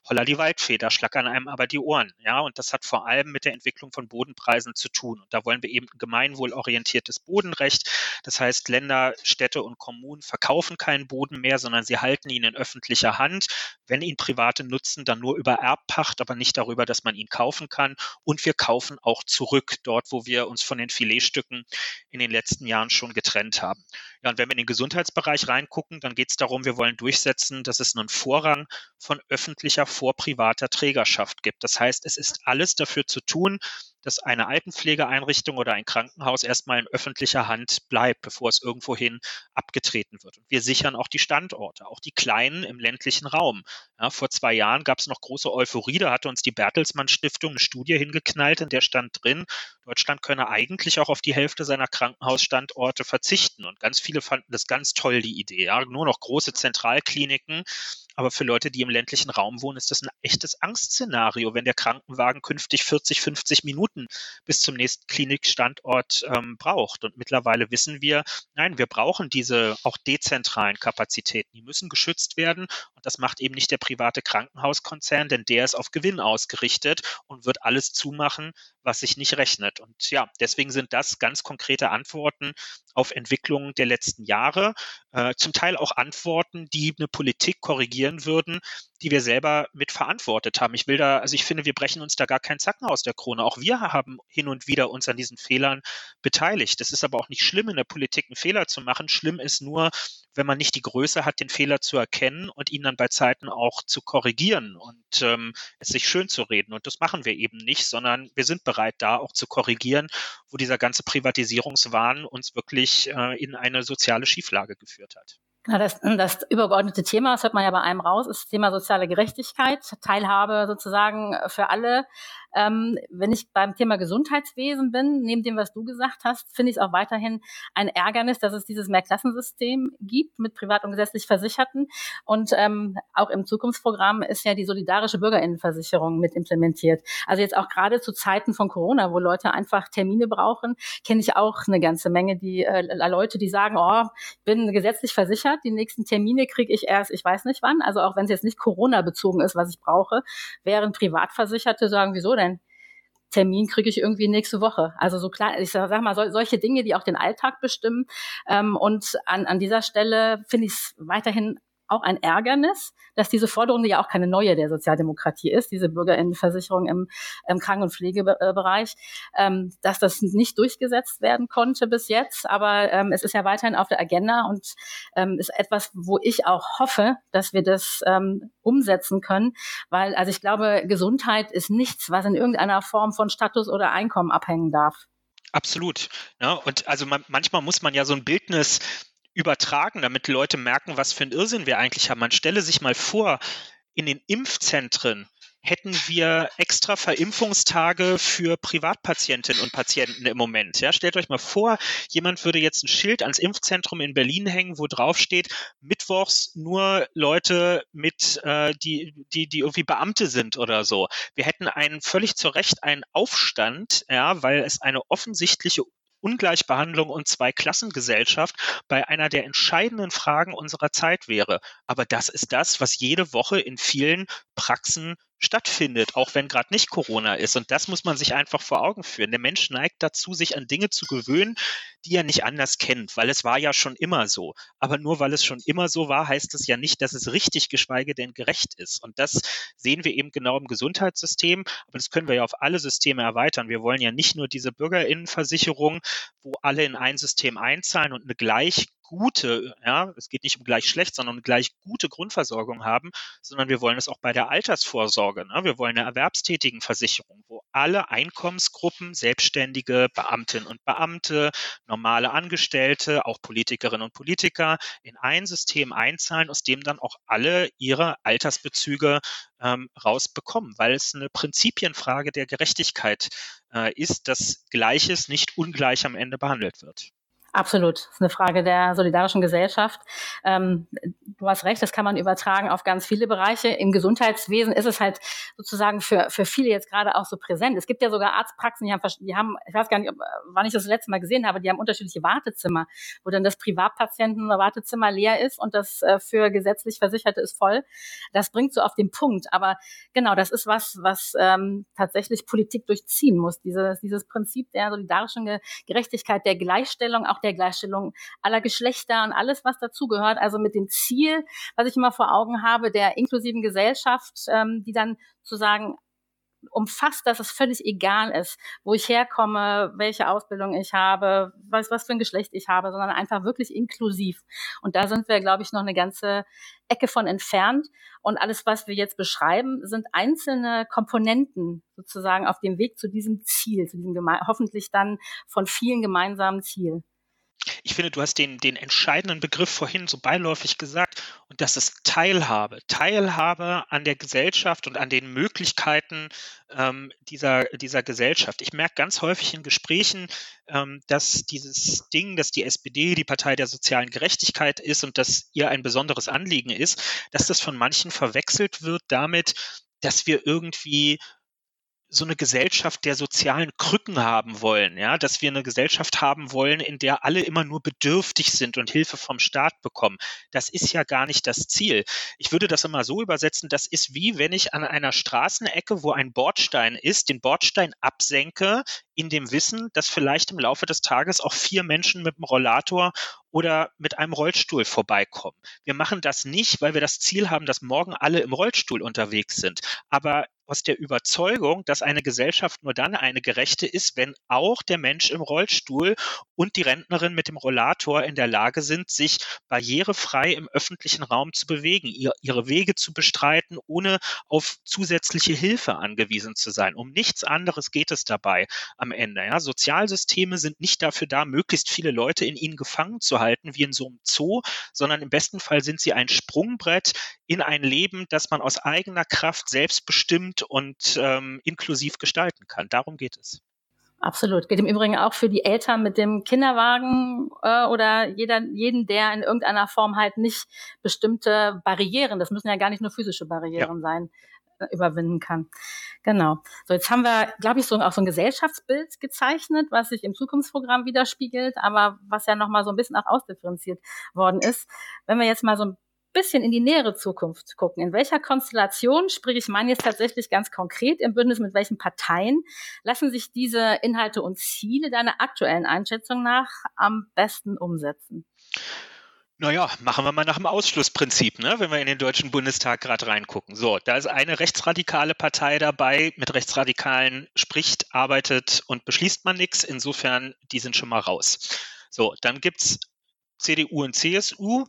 Holla die Waldfeder, schlackern einem aber die Ohren. Ja, und das hat vor allem mit der Entwicklung von Bodenpreisen zu tun. Und da wollen wir eben ein gemeinwohlorientiertes Bodenrecht. Das heißt, Länder, Städte und Kommunen verkaufen keinen Boden mehr, sondern sie halten ihn in öffentlicher Hand. Wenn ihn Private nutzen, dann nur über Erbpacht, aber nicht darüber, dass man ihn kaufen kann. Und wir kaufen auch zurück, dort, wo wir uns von den Filetstücken in den letzten Jahren schon getrennt haben. Ja, und wenn wir in den Gesundheitsbereich reingucken, dann geht es darum, wir wollen durchsetzen, dass es einen Vorrang von öffentlicher vor privater Trägerschaft gibt. Das heißt, es ist alles dafür zu tun, dass eine Altenpflegeeinrichtung oder ein Krankenhaus erstmal in öffentlicher Hand bleibt, bevor es irgendwohin abgetreten wird. Und wir sichern auch die Standorte, auch die kleinen im ländlichen Raum. Ja, vor zwei Jahren gab es noch große Euphorie, da hatte uns die Bertelsmann Stiftung eine Studie hingeknallt, in der stand drin, Deutschland könne eigentlich auch auf die Hälfte seiner Krankenhausstandorte verzichten. Und ganz viele fanden das ganz toll, die Idee. Ja, nur noch große Zentralkliniken aber für Leute, die im ländlichen Raum wohnen, ist das ein echtes Angstszenario, wenn der Krankenwagen künftig 40, 50 Minuten bis zum nächsten Klinikstandort ähm, braucht. Und mittlerweile wissen wir, nein, wir brauchen diese auch dezentralen Kapazitäten. Die müssen geschützt werden. Das macht eben nicht der private Krankenhauskonzern, denn der ist auf Gewinn ausgerichtet und wird alles zumachen, was sich nicht rechnet. Und ja, deswegen sind das ganz konkrete Antworten auf Entwicklungen der letzten Jahre, äh, zum Teil auch Antworten, die eine Politik korrigieren würden, die wir selber mitverantwortet haben. Ich will da, also ich finde, wir brechen uns da gar keinen Zacken aus der Krone. Auch wir haben hin und wieder uns an diesen Fehlern beteiligt. Das ist aber auch nicht schlimm, in der Politik einen Fehler zu machen. Schlimm ist nur, wenn man nicht die Größe hat, den Fehler zu erkennen und ihn dann bei Zeiten auch zu korrigieren und ähm, es sich schön zu reden. Und das machen wir eben nicht, sondern wir sind bereit, da auch zu korrigieren, wo dieser ganze Privatisierungswahn uns wirklich äh, in eine soziale Schieflage geführt hat. Genau, das, das übergeordnete Thema, das hört man ja bei einem raus, ist das Thema soziale Gerechtigkeit, Teilhabe sozusagen für alle. Ähm, wenn ich beim Thema Gesundheitswesen bin, neben dem, was du gesagt hast, finde ich es auch weiterhin ein Ärgernis, dass es dieses Mehrklassensystem gibt mit privat und gesetzlich Versicherten. Und ähm, auch im Zukunftsprogramm ist ja die solidarische Bürgerinnenversicherung mit implementiert. Also jetzt auch gerade zu Zeiten von Corona, wo Leute einfach Termine brauchen, kenne ich auch eine ganze Menge, die äh, Leute, die sagen, oh, ich bin gesetzlich versichert. Die nächsten Termine kriege ich erst, ich weiß nicht wann. Also auch wenn es jetzt nicht Corona-bezogen ist, was ich brauche, während Privatversicherte sagen, wieso denn? Termin kriege ich irgendwie nächste Woche. Also so klar, ich sag mal, so, solche Dinge, die auch den Alltag bestimmen. Ähm, und an, an dieser Stelle finde ich es weiterhin auch ein Ärgernis, dass diese Forderung, die ja auch keine neue der Sozialdemokratie ist, diese Bürgerinnenversicherung im, im Kranken- und Pflegebereich, ähm, dass das nicht durchgesetzt werden konnte bis jetzt. Aber ähm, es ist ja weiterhin auf der Agenda und ähm, ist etwas, wo ich auch hoffe, dass wir das ähm, umsetzen können, weil also ich glaube, Gesundheit ist nichts, was in irgendeiner Form von Status oder Einkommen abhängen darf. Absolut. Ja, und also man, manchmal muss man ja so ein Bildnis übertragen, damit Leute merken, was für ein Irrsinn wir eigentlich haben. Man stelle sich mal vor, in den Impfzentren hätten wir extra Verimpfungstage für Privatpatientinnen und Patienten im Moment. Ja, stellt euch mal vor, jemand würde jetzt ein Schild ans Impfzentrum in Berlin hängen, wo drauf steht, mittwochs nur Leute mit, äh, die, die, die irgendwie Beamte sind oder so. Wir hätten einen völlig zu Recht einen Aufstand, ja, weil es eine offensichtliche Ungleichbehandlung und Zweiklassengesellschaft bei einer der entscheidenden Fragen unserer Zeit wäre. Aber das ist das, was jede Woche in vielen Praxen stattfindet, auch wenn gerade nicht Corona ist. Und das muss man sich einfach vor Augen führen. Der Mensch neigt dazu, sich an Dinge zu gewöhnen, die er nicht anders kennt, weil es war ja schon immer so. Aber nur weil es schon immer so war, heißt es ja nicht, dass es richtig, geschweige denn gerecht ist. Und das sehen wir eben genau im Gesundheitssystem. Aber das können wir ja auf alle Systeme erweitern. Wir wollen ja nicht nur diese Bürgerinnenversicherung, wo alle in ein System einzahlen und eine gleich gute, ja, es geht nicht um gleich schlecht, sondern um gleich gute Grundversorgung haben, sondern wir wollen es auch bei der Altersvorsorge. Ne? Wir wollen eine erwerbstätigen Versicherung, wo alle Einkommensgruppen, Selbstständige, Beamtinnen und Beamte, normale Angestellte, auch Politikerinnen und Politiker in ein System einzahlen, aus dem dann auch alle ihre Altersbezüge ähm, rausbekommen, weil es eine Prinzipienfrage der Gerechtigkeit äh, ist, dass Gleiches nicht ungleich am Ende behandelt wird. Absolut. Das ist eine Frage der solidarischen Gesellschaft. Ähm, du hast recht, das kann man übertragen auf ganz viele Bereiche. Im Gesundheitswesen ist es halt sozusagen für, für viele jetzt gerade auch so präsent. Es gibt ja sogar Arztpraxen, die haben, die haben, ich weiß gar nicht, wann ich das, letzte Mal gesehen habe, die haben unterschiedliche Wartezimmer, wo dann das Privatpatienten Wartezimmer leer ist und das äh, für gesetzlich Versicherte ist voll. Das bringt so auf den Punkt. Aber genau, das ist was, was ähm, tatsächlich Politik durchziehen muss. Dieses, dieses Prinzip der solidarischen Gerechtigkeit, der Gleichstellung, auch der Gleichstellung aller Geschlechter und alles, was dazugehört. Also mit dem Ziel, was ich immer vor Augen habe, der inklusiven Gesellschaft, ähm, die dann zu sagen, umfasst, dass es völlig egal ist, wo ich herkomme, welche Ausbildung ich habe, was, was für ein Geschlecht ich habe, sondern einfach wirklich inklusiv. Und da sind wir, glaube ich, noch eine ganze Ecke von entfernt. Und alles, was wir jetzt beschreiben, sind einzelne Komponenten sozusagen auf dem Weg zu diesem Ziel, zu diesem hoffentlich dann von vielen gemeinsamen Ziel. Ich finde, du hast den, den entscheidenden Begriff vorhin so beiläufig gesagt und das ist Teilhabe. Teilhabe an der Gesellschaft und an den Möglichkeiten ähm, dieser, dieser Gesellschaft. Ich merke ganz häufig in Gesprächen, ähm, dass dieses Ding, dass die SPD die Partei der sozialen Gerechtigkeit ist und dass ihr ein besonderes Anliegen ist, dass das von manchen verwechselt wird damit, dass wir irgendwie so eine Gesellschaft der sozialen Krücken haben wollen, ja, dass wir eine Gesellschaft haben wollen, in der alle immer nur bedürftig sind und Hilfe vom Staat bekommen. Das ist ja gar nicht das Ziel. Ich würde das immer so übersetzen, das ist wie wenn ich an einer Straßenecke, wo ein Bordstein ist, den Bordstein absenke, in dem Wissen, dass vielleicht im Laufe des Tages auch vier Menschen mit einem Rollator oder mit einem Rollstuhl vorbeikommen. Wir machen das nicht, weil wir das Ziel haben, dass morgen alle im Rollstuhl unterwegs sind. Aber aus der Überzeugung, dass eine Gesellschaft nur dann eine gerechte ist, wenn auch der Mensch im Rollstuhl und die Rentnerin mit dem Rollator in der Lage sind, sich barrierefrei im öffentlichen Raum zu bewegen, ihr, ihre Wege zu bestreiten, ohne auf zusätzliche Hilfe angewiesen zu sein. Um nichts anderes geht es dabei am Ende. Ja. Sozialsysteme sind nicht dafür da, möglichst viele Leute in ihnen gefangen zu halten, wie in so einem Zoo, sondern im besten Fall sind sie ein Sprungbrett in ein Leben, das man aus eigener Kraft selbstbestimmt und ähm, inklusiv gestalten kann. Darum geht es. Absolut. Geht im Übrigen auch für die Eltern mit dem Kinderwagen äh, oder jeder, jeden, der in irgendeiner Form halt nicht bestimmte Barrieren, das müssen ja gar nicht nur physische Barrieren ja. sein, äh, überwinden kann. Genau. So, jetzt haben wir, glaube ich, so auch so ein Gesellschaftsbild gezeichnet, was sich im Zukunftsprogramm widerspiegelt, aber was ja nochmal so ein bisschen auch ausdifferenziert worden ist. Wenn wir jetzt mal so ein bisschen in die nähere Zukunft gucken. In welcher Konstellation, sprich ich meine jetzt tatsächlich ganz konkret im Bündnis mit welchen Parteien, lassen sich diese Inhalte und Ziele deiner aktuellen Einschätzung nach am besten umsetzen? Naja, machen wir mal nach dem Ausschlussprinzip, ne? wenn wir in den Deutschen Bundestag gerade reingucken. So, da ist eine rechtsradikale Partei dabei, mit Rechtsradikalen spricht, arbeitet und beschließt man nichts. Insofern, die sind schon mal raus. So, dann gibt es CDU und CSU,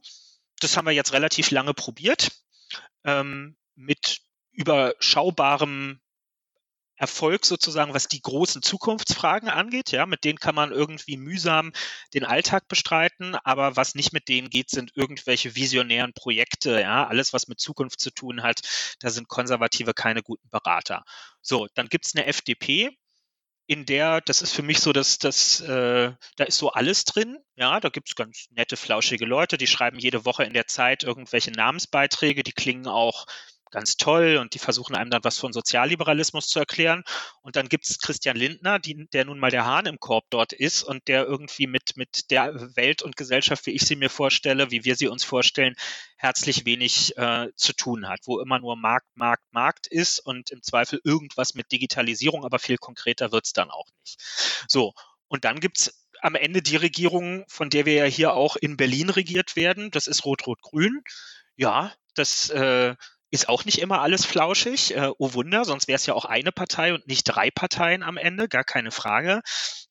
das haben wir jetzt relativ lange probiert ähm, mit überschaubarem Erfolg sozusagen, was die großen Zukunftsfragen angeht. Ja, mit denen kann man irgendwie mühsam den Alltag bestreiten, aber was nicht mit denen geht, sind irgendwelche visionären Projekte. Ja, alles, was mit Zukunft zu tun hat, da sind Konservative keine guten Berater. So, dann gibt es eine FDP, in der, das ist für mich so, dass das, äh, da ist so alles drin. Ja, da gibt's ganz nette, flauschige Leute, die schreiben jede Woche in der Zeit irgendwelche Namensbeiträge, die klingen auch ganz toll und die versuchen einem dann was von Sozialliberalismus zu erklären. Und dann gibt es Christian Lindner, die, der nun mal der Hahn im Korb dort ist und der irgendwie mit, mit der Welt und Gesellschaft, wie ich sie mir vorstelle, wie wir sie uns vorstellen, herzlich wenig äh, zu tun hat, wo immer nur Markt, Markt, Markt ist und im Zweifel irgendwas mit Digitalisierung, aber viel konkreter wird es dann auch nicht. So, und dann gibt es am Ende die Regierung, von der wir ja hier auch in Berlin regiert werden. Das ist Rot-Rot-Grün. Ja, das äh, ist auch nicht immer alles flauschig. Äh, oh Wunder, sonst wäre es ja auch eine Partei und nicht drei Parteien am Ende, gar keine Frage.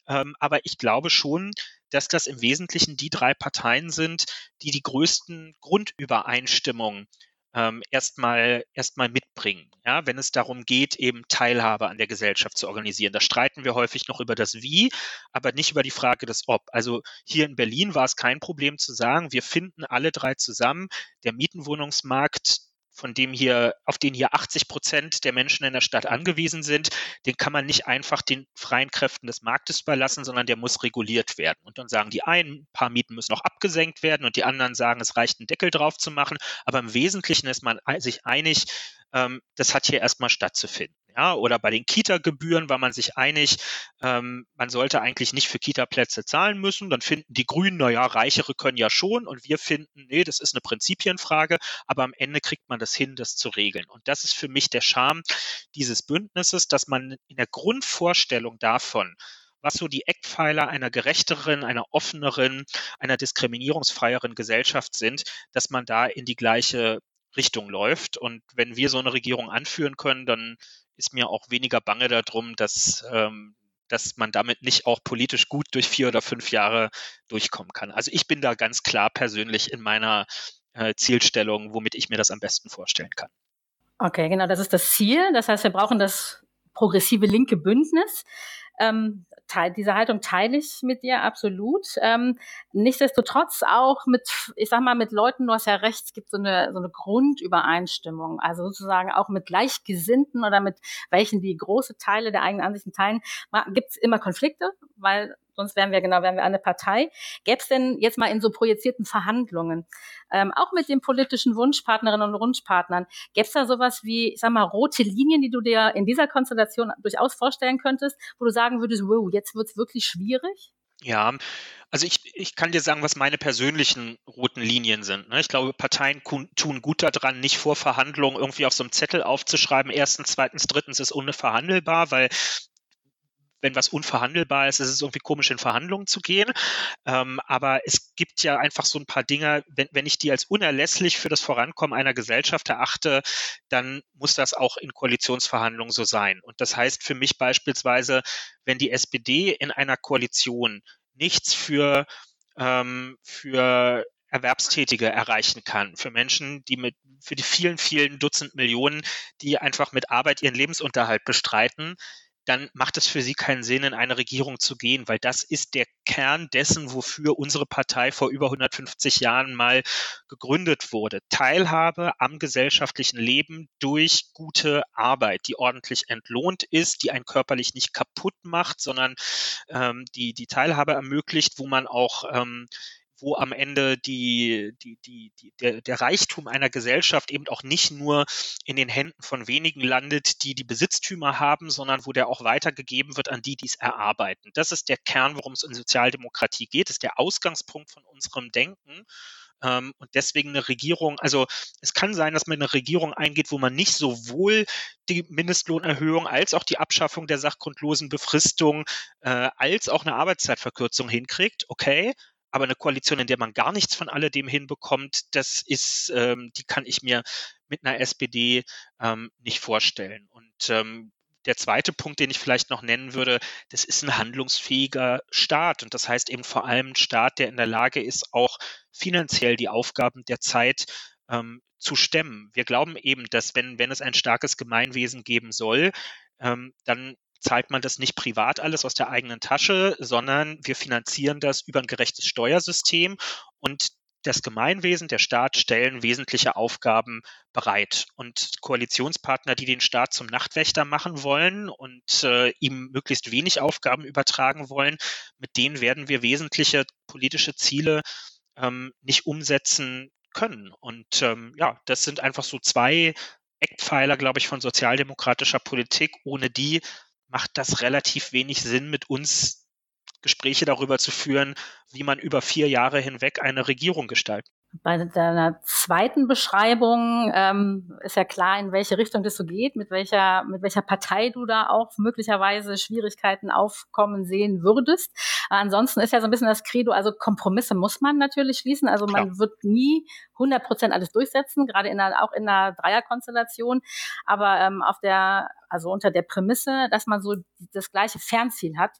Ähm, aber ich glaube schon, dass das im Wesentlichen die drei Parteien sind, die die größten Grundübereinstimmungen ähm, erstmal erstmal mitbringen, ja, wenn es darum geht, eben Teilhabe an der Gesellschaft zu organisieren. Da streiten wir häufig noch über das Wie, aber nicht über die Frage des Ob. Also hier in Berlin war es kein Problem zu sagen, wir finden alle drei zusammen. Der Mietenwohnungsmarkt von dem hier, auf den hier 80 Prozent der Menschen in der Stadt angewiesen sind, den kann man nicht einfach den freien Kräften des Marktes überlassen, sondern der muss reguliert werden. Und dann sagen die einen, ein paar Mieten müssen noch abgesenkt werden und die anderen sagen, es reicht, einen Deckel drauf zu machen. Aber im Wesentlichen ist man sich einig, ähm, das hat hier erstmal stattzufinden. Ja, oder bei den Kita-Gebühren war man sich einig, ähm, man sollte eigentlich nicht für Kita-Plätze zahlen müssen. Dann finden die Grünen, naja, Reichere können ja schon. Und wir finden, nee, das ist eine Prinzipienfrage. Aber am Ende kriegt man das hin, das zu regeln. Und das ist für mich der Charme dieses Bündnisses, dass man in der Grundvorstellung davon, was so die Eckpfeiler einer gerechteren, einer offeneren, einer diskriminierungsfreieren Gesellschaft sind, dass man da in die gleiche Richtung läuft. Und wenn wir so eine Regierung anführen können, dann ist mir auch weniger bange darum, dass, ähm, dass man damit nicht auch politisch gut durch vier oder fünf Jahre durchkommen kann. Also ich bin da ganz klar persönlich in meiner äh, Zielstellung, womit ich mir das am besten vorstellen kann. Okay, genau, das ist das Ziel. Das heißt, wir brauchen das progressive linke Bündnis. Ähm, teil, diese Haltung teile ich mit dir absolut. Ähm, nichtsdestotrotz auch mit, ich sag mal, mit Leuten, du hast ja recht, es gibt so eine, so eine Grundübereinstimmung. Also sozusagen auch mit Gleichgesinnten oder mit welchen, die große Teile der eigenen Ansichten teilen, gibt es immer Konflikte, weil sonst wären wir genau, wären wir eine Partei. Gäbe es denn jetzt mal in so projizierten Verhandlungen, ähm, auch mit den politischen Wunschpartnerinnen und Wunschpartnern, gäbe es da sowas wie, ich sag mal, rote Linien, die du dir in dieser Konstellation durchaus vorstellen könntest, wo du sagen würdest, wow, jetzt wird's wirklich schwierig? Ja, also ich, ich kann dir sagen, was meine persönlichen roten Linien sind. Ne? Ich glaube, Parteien tun gut daran, nicht vor Verhandlungen irgendwie auf so einem Zettel aufzuschreiben, erstens, zweitens, drittens ist unverhandelbar, weil wenn was unverhandelbar ist, ist es irgendwie komisch, in Verhandlungen zu gehen. Ähm, aber es gibt ja einfach so ein paar Dinge, wenn, wenn ich die als unerlässlich für das Vorankommen einer Gesellschaft erachte, dann muss das auch in Koalitionsverhandlungen so sein. Und das heißt für mich beispielsweise, wenn die SPD in einer Koalition nichts für ähm, für Erwerbstätige erreichen kann, für Menschen, die mit, für die vielen, vielen Dutzend Millionen, die einfach mit Arbeit ihren Lebensunterhalt bestreiten, dann macht es für sie keinen Sinn, in eine Regierung zu gehen, weil das ist der Kern dessen, wofür unsere Partei vor über 150 Jahren mal gegründet wurde. Teilhabe am gesellschaftlichen Leben durch gute Arbeit, die ordentlich entlohnt ist, die einen körperlich nicht kaputt macht, sondern ähm, die die Teilhabe ermöglicht, wo man auch ähm, wo am Ende die, die, die, die, der, der Reichtum einer Gesellschaft eben auch nicht nur in den Händen von wenigen landet, die die Besitztümer haben, sondern wo der auch weitergegeben wird an die, die es erarbeiten. Das ist der Kern, worum es in Sozialdemokratie geht, ist der Ausgangspunkt von unserem Denken ähm, und deswegen eine Regierung, also es kann sein, dass man eine Regierung eingeht, wo man nicht sowohl die Mindestlohnerhöhung als auch die Abschaffung der sachgrundlosen Befristung äh, als auch eine Arbeitszeitverkürzung hinkriegt. Okay, aber eine Koalition, in der man gar nichts von alledem hinbekommt, das ist, ähm, die kann ich mir mit einer SPD ähm, nicht vorstellen. Und ähm, der zweite Punkt, den ich vielleicht noch nennen würde, das ist ein handlungsfähiger Staat. Und das heißt eben vor allem ein Staat, der in der Lage ist, auch finanziell die Aufgaben der Zeit ähm, zu stemmen. Wir glauben eben, dass wenn, wenn es ein starkes Gemeinwesen geben soll, ähm, dann zahlt man das nicht privat alles aus der eigenen Tasche, sondern wir finanzieren das über ein gerechtes Steuersystem und das Gemeinwesen, der Staat stellen wesentliche Aufgaben bereit. Und Koalitionspartner, die den Staat zum Nachtwächter machen wollen und äh, ihm möglichst wenig Aufgaben übertragen wollen, mit denen werden wir wesentliche politische Ziele ähm, nicht umsetzen können. Und ähm, ja, das sind einfach so zwei Eckpfeiler, glaube ich, von sozialdemokratischer Politik, ohne die macht das relativ wenig Sinn, mit uns Gespräche darüber zu führen, wie man über vier Jahre hinweg eine Regierung gestaltet. Bei deiner zweiten Beschreibung ähm, ist ja klar, in welche Richtung das so geht, mit welcher, mit welcher Partei du da auch möglicherweise Schwierigkeiten aufkommen sehen würdest. Ansonsten ist ja so ein bisschen das Credo, also Kompromisse muss man natürlich schließen. Also man Klar. wird nie 100 Prozent alles durchsetzen, gerade in einer, auch in einer Dreierkonstellation. Aber ähm, auf der, also unter der Prämisse, dass man so das gleiche Fernziel hat,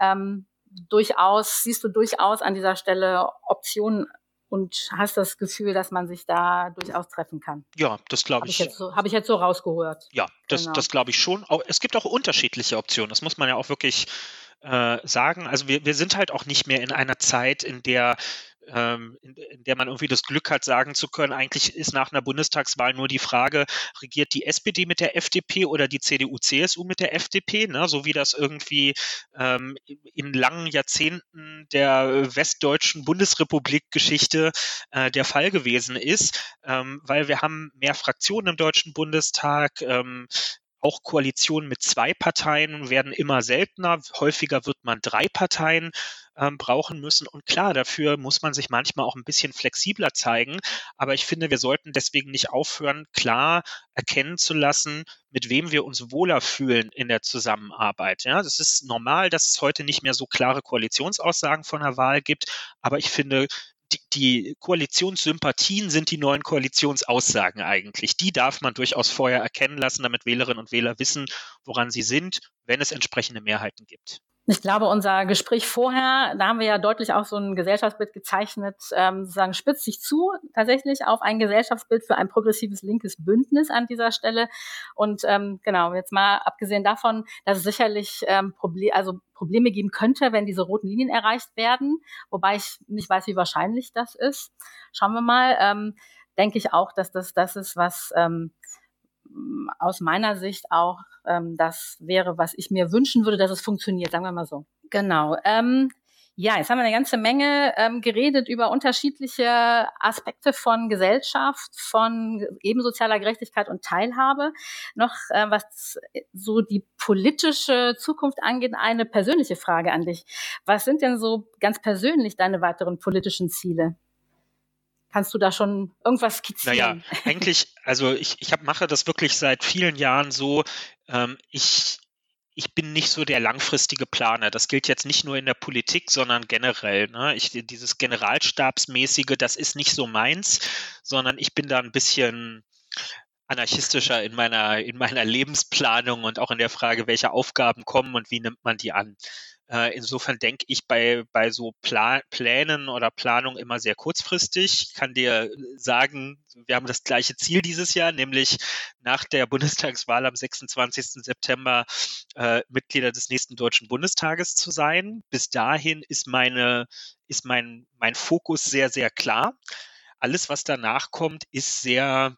ähm, durchaus, siehst du durchaus an dieser Stelle Optionen und hast das Gefühl, dass man sich da durchaus treffen kann. Ja, das glaube ich. Habe ich, so, hab ich, jetzt so rausgehört. Ja, das, genau. das glaube ich schon. Es gibt auch unterschiedliche Optionen. Das muss man ja auch wirklich äh, sagen. Also wir, wir sind halt auch nicht mehr in einer Zeit, in der ähm, in, in, der man irgendwie das Glück hat, sagen zu können, eigentlich ist nach einer Bundestagswahl nur die Frage, regiert die SPD mit der FDP oder die CDU, CSU mit der FDP, ne? so wie das irgendwie ähm, in langen Jahrzehnten der westdeutschen Bundesrepublik-Geschichte äh, der Fall gewesen ist, ähm, weil wir haben mehr Fraktionen im Deutschen Bundestag, ähm, auch Koalitionen mit zwei Parteien werden immer seltener. Häufiger wird man drei Parteien ähm, brauchen müssen. Und klar, dafür muss man sich manchmal auch ein bisschen flexibler zeigen. Aber ich finde, wir sollten deswegen nicht aufhören, klar erkennen zu lassen, mit wem wir uns wohler fühlen in der Zusammenarbeit. Ja, das ist normal, dass es heute nicht mehr so klare Koalitionsaussagen von der Wahl gibt. Aber ich finde, die, die Koalitionssympathien sind die neuen Koalitionsaussagen eigentlich. Die darf man durchaus vorher erkennen lassen, damit Wählerinnen und Wähler wissen, woran sie sind, wenn es entsprechende Mehrheiten gibt. Ich glaube, unser Gespräch vorher, da haben wir ja deutlich auch so ein Gesellschaftsbild gezeichnet, ähm, sozusagen spitzt sich zu tatsächlich auf ein Gesellschaftsbild für ein progressives linkes Bündnis an dieser Stelle. Und ähm, genau, jetzt mal abgesehen davon, dass es sicherlich ähm, Proble also Probleme geben könnte, wenn diese roten Linien erreicht werden, wobei ich nicht weiß, wie wahrscheinlich das ist. Schauen wir mal. Ähm, denke ich auch, dass das das ist, was ähm, aus meiner Sicht auch ähm, das wäre, was ich mir wünschen würde, dass es funktioniert, sagen wir mal so. Genau. Ähm, ja, jetzt haben wir eine ganze Menge ähm, geredet über unterschiedliche Aspekte von Gesellschaft, von eben sozialer Gerechtigkeit und Teilhabe. Noch äh, was so die politische Zukunft angeht, eine persönliche Frage an dich. Was sind denn so ganz persönlich deine weiteren politischen Ziele? Kannst du da schon irgendwas skizzieren? Naja, eigentlich, also ich, ich hab, mache das wirklich seit vielen Jahren so, ähm, ich ich bin nicht so der langfristige Planer. Das gilt jetzt nicht nur in der Politik, sondern generell. Ne? Ich, dieses Generalstabsmäßige, das ist nicht so meins, sondern ich bin da ein bisschen anarchistischer in meiner, in meiner Lebensplanung und auch in der Frage, welche Aufgaben kommen und wie nimmt man die an. Äh, insofern denke ich bei, bei so Pla Plänen oder Planung immer sehr kurzfristig. Ich kann dir sagen, wir haben das gleiche Ziel dieses Jahr, nämlich nach der Bundestagswahl am 26. September äh, Mitglieder des nächsten Deutschen Bundestages zu sein. Bis dahin ist meine, ist mein, mein Fokus sehr, sehr klar. Alles, was danach kommt, ist sehr,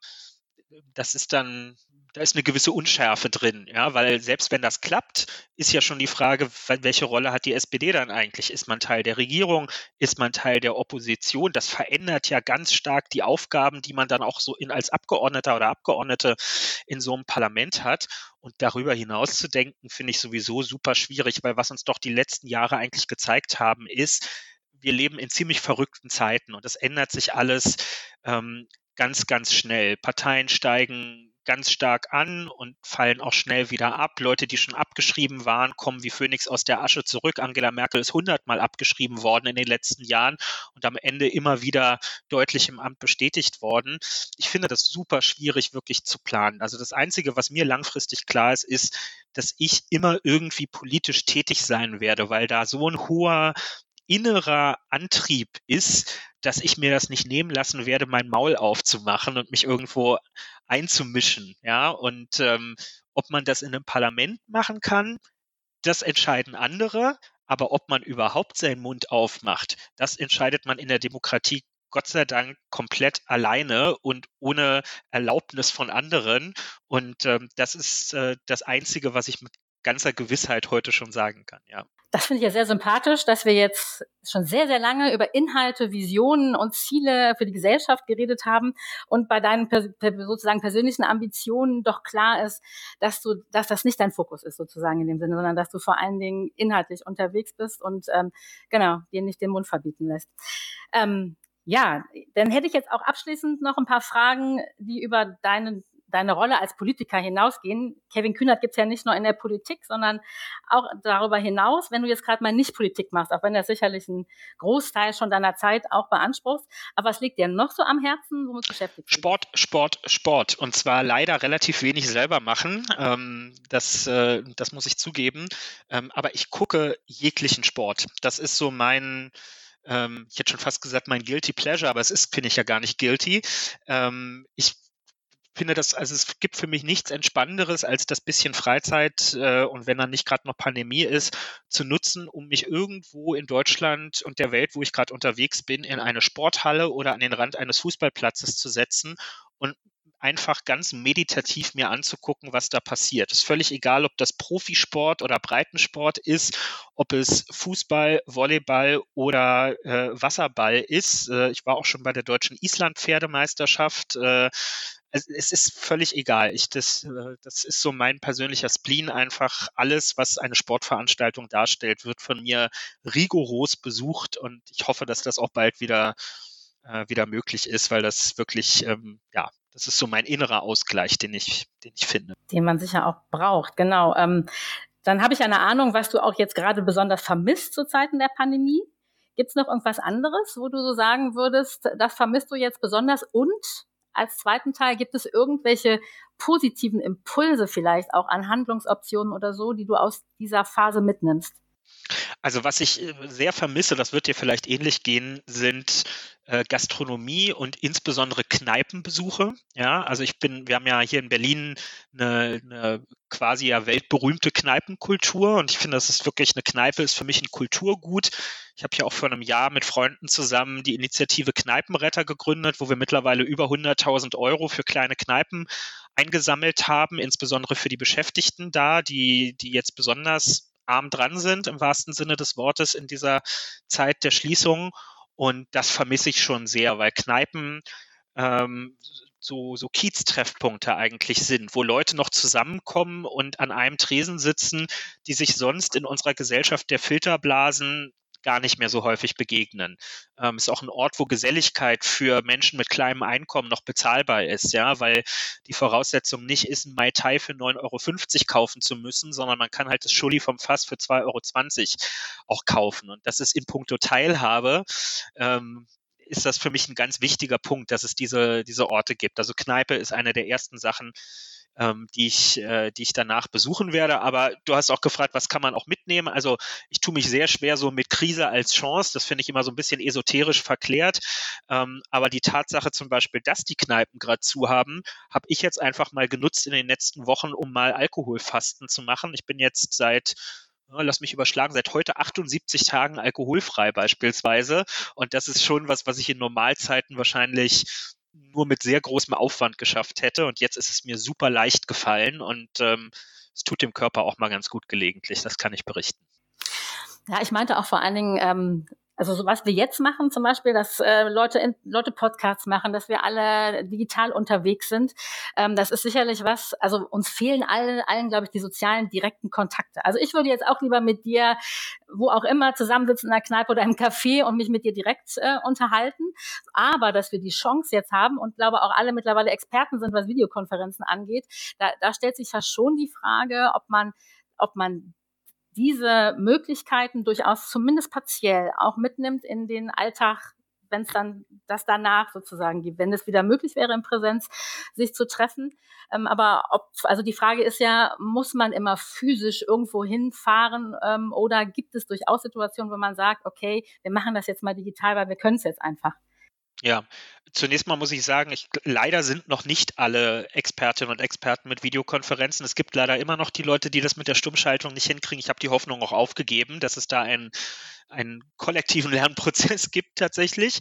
das ist dann da ist eine gewisse Unschärfe drin, ja, weil selbst wenn das klappt, ist ja schon die Frage, welche Rolle hat die SPD dann eigentlich? Ist man Teil der Regierung? Ist man Teil der Opposition? Das verändert ja ganz stark die Aufgaben, die man dann auch so in, als Abgeordneter oder Abgeordnete in so einem Parlament hat. Und darüber hinaus zu denken, finde ich sowieso super schwierig, weil was uns doch die letzten Jahre eigentlich gezeigt haben, ist, wir leben in ziemlich verrückten Zeiten und es ändert sich alles ähm, ganz, ganz schnell. Parteien steigen ganz stark an und fallen auch schnell wieder ab. Leute, die schon abgeschrieben waren, kommen wie Phönix aus der Asche zurück. Angela Merkel ist hundertmal abgeschrieben worden in den letzten Jahren und am Ende immer wieder deutlich im Amt bestätigt worden. Ich finde das super schwierig wirklich zu planen. Also das Einzige, was mir langfristig klar ist, ist, dass ich immer irgendwie politisch tätig sein werde, weil da so ein hoher innerer Antrieb ist, dass ich mir das nicht nehmen lassen werde, mein Maul aufzumachen und mich irgendwo einzumischen. Ja, und ähm, ob man das in einem Parlament machen kann, das entscheiden andere. Aber ob man überhaupt seinen Mund aufmacht, das entscheidet man in der Demokratie Gott sei Dank komplett alleine und ohne Erlaubnis von anderen. Und ähm, das ist äh, das Einzige, was ich mit ganzer Gewissheit heute schon sagen kann, ja. Das finde ich ja sehr sympathisch, dass wir jetzt schon sehr, sehr lange über Inhalte, Visionen und Ziele für die Gesellschaft geredet haben und bei deinen sozusagen persönlichen Ambitionen doch klar ist, dass du, dass das nicht dein Fokus ist sozusagen in dem Sinne, sondern dass du vor allen Dingen inhaltlich unterwegs bist und ähm, genau dir nicht den Mund verbieten lässt. Ähm, ja, dann hätte ich jetzt auch abschließend noch ein paar Fragen, die über deinen deine Rolle als Politiker hinausgehen. Kevin Kühnert gibt's ja nicht nur in der Politik, sondern auch darüber hinaus, wenn du jetzt gerade mal nicht Politik machst, auch wenn das sicherlich einen Großteil schon deiner Zeit auch beanspruchst. Aber was liegt dir noch so am Herzen? Womit beschäftigt dich? Sport, Sport, Sport. Und zwar leider relativ wenig selber machen. Ähm, das, äh, das muss ich zugeben. Ähm, aber ich gucke jeglichen Sport. Das ist so mein ähm, ich hätte schon fast gesagt, mein Guilty Pleasure, aber es ist, finde ich ja gar nicht guilty. Ähm, ich finde das, also es gibt für mich nichts Entspannenderes, als das bisschen Freizeit äh, und wenn dann nicht gerade noch Pandemie ist, zu nutzen, um mich irgendwo in Deutschland und der Welt, wo ich gerade unterwegs bin, in eine Sporthalle oder an den Rand eines Fußballplatzes zu setzen und einfach ganz meditativ mir anzugucken, was da passiert. Es ist völlig egal, ob das Profisport oder Breitensport ist, ob es Fußball, Volleyball oder äh, Wasserball ist. Äh, ich war auch schon bei der deutschen Island-Pferdemeisterschaft. Äh, es, es ist völlig egal. Ich, das, äh, das ist so mein persönlicher Spleen. Einfach alles, was eine Sportveranstaltung darstellt, wird von mir rigoros besucht und ich hoffe, dass das auch bald wieder, äh, wieder möglich ist, weil das wirklich, ähm, ja, das ist so mein innerer Ausgleich, den ich, den ich finde. Den man sicher auch braucht, genau. Ähm, dann habe ich eine Ahnung, was du auch jetzt gerade besonders vermisst zu Zeiten der Pandemie. Gibt es noch irgendwas anderes, wo du so sagen würdest, das vermisst du jetzt besonders und als zweiten Teil gibt es irgendwelche positiven Impulse vielleicht auch an Handlungsoptionen oder so, die du aus dieser Phase mitnimmst? Also was ich äh, sehr vermisse, das wird dir vielleicht ähnlich gehen, sind äh, Gastronomie und insbesondere Kneipenbesuche. Ja, also ich bin, wir haben ja hier in Berlin eine, eine quasi ja weltberühmte Kneipenkultur und ich finde, das ist wirklich eine Kneipe ist für mich ein Kulturgut. Ich habe ja auch vor einem Jahr mit Freunden zusammen die Initiative Kneipenretter gegründet, wo wir mittlerweile über 100.000 Euro für kleine Kneipen eingesammelt haben, insbesondere für die Beschäftigten da, die, die jetzt besonders arm dran sind, im wahrsten Sinne des Wortes, in dieser Zeit der Schließung. Und das vermisse ich schon sehr, weil Kneipen ähm, so, so Kieztreffpunkte eigentlich sind, wo Leute noch zusammenkommen und an einem Tresen sitzen, die sich sonst in unserer Gesellschaft der Filterblasen gar nicht mehr so häufig begegnen. Ähm, ist auch ein Ort, wo Geselligkeit für Menschen mit kleinem Einkommen noch bezahlbar ist, ja, weil die Voraussetzung nicht ist, ein Mai Tai für 9,50 Euro kaufen zu müssen, sondern man kann halt das Schulli vom Fass für 2,20 Euro auch kaufen. Und das ist in puncto Teilhabe ähm, ist das für mich ein ganz wichtiger Punkt, dass es diese, diese Orte gibt. Also Kneipe ist eine der ersten Sachen, ähm, die, ich, äh, die ich danach besuchen werde. Aber du hast auch gefragt, was kann man auch mitnehmen? Also ich tue mich sehr schwer so mit Krise als Chance. Das finde ich immer so ein bisschen esoterisch verklärt. Ähm, aber die Tatsache zum Beispiel, dass die Kneipen gerade zu haben, habe ich jetzt einfach mal genutzt in den letzten Wochen, um mal Alkoholfasten zu machen. Ich bin jetzt seit lass mich überschlagen, seit heute 78 Tagen alkoholfrei beispielsweise. Und das ist schon was, was ich in Normalzeiten wahrscheinlich nur mit sehr großem Aufwand geschafft hätte. Und jetzt ist es mir super leicht gefallen und ähm, es tut dem Körper auch mal ganz gut gelegentlich. Das kann ich berichten. Ja, ich meinte auch vor allen Dingen, ähm, also so was wir jetzt machen, zum Beispiel, dass äh, Leute in, Leute Podcasts machen, dass wir alle digital unterwegs sind, ähm, das ist sicherlich was. Also uns fehlen allen, allen, glaube ich, die sozialen direkten Kontakte. Also ich würde jetzt auch lieber mit dir, wo auch immer, zusammensitzen in einer Kneipe oder im Café und mich mit dir direkt äh, unterhalten. Aber dass wir die Chance jetzt haben und glaube auch alle mittlerweile Experten sind, was Videokonferenzen angeht, da, da stellt sich ja schon die Frage, ob man ob man diese Möglichkeiten durchaus zumindest partiell auch mitnimmt in den Alltag, wenn es dann das danach sozusagen gibt, wenn es wieder möglich wäre, in Präsenz sich zu treffen. Ähm, aber ob, also die Frage ist ja, muss man immer physisch irgendwo hinfahren ähm, oder gibt es durchaus Situationen, wo man sagt, okay, wir machen das jetzt mal digital, weil wir können es jetzt einfach. Ja, zunächst mal muss ich sagen, ich, leider sind noch nicht alle Expertinnen und Experten mit Videokonferenzen. Es gibt leider immer noch die Leute, die das mit der Stummschaltung nicht hinkriegen. Ich habe die Hoffnung auch aufgegeben, dass es da einen, einen kollektiven Lernprozess gibt tatsächlich.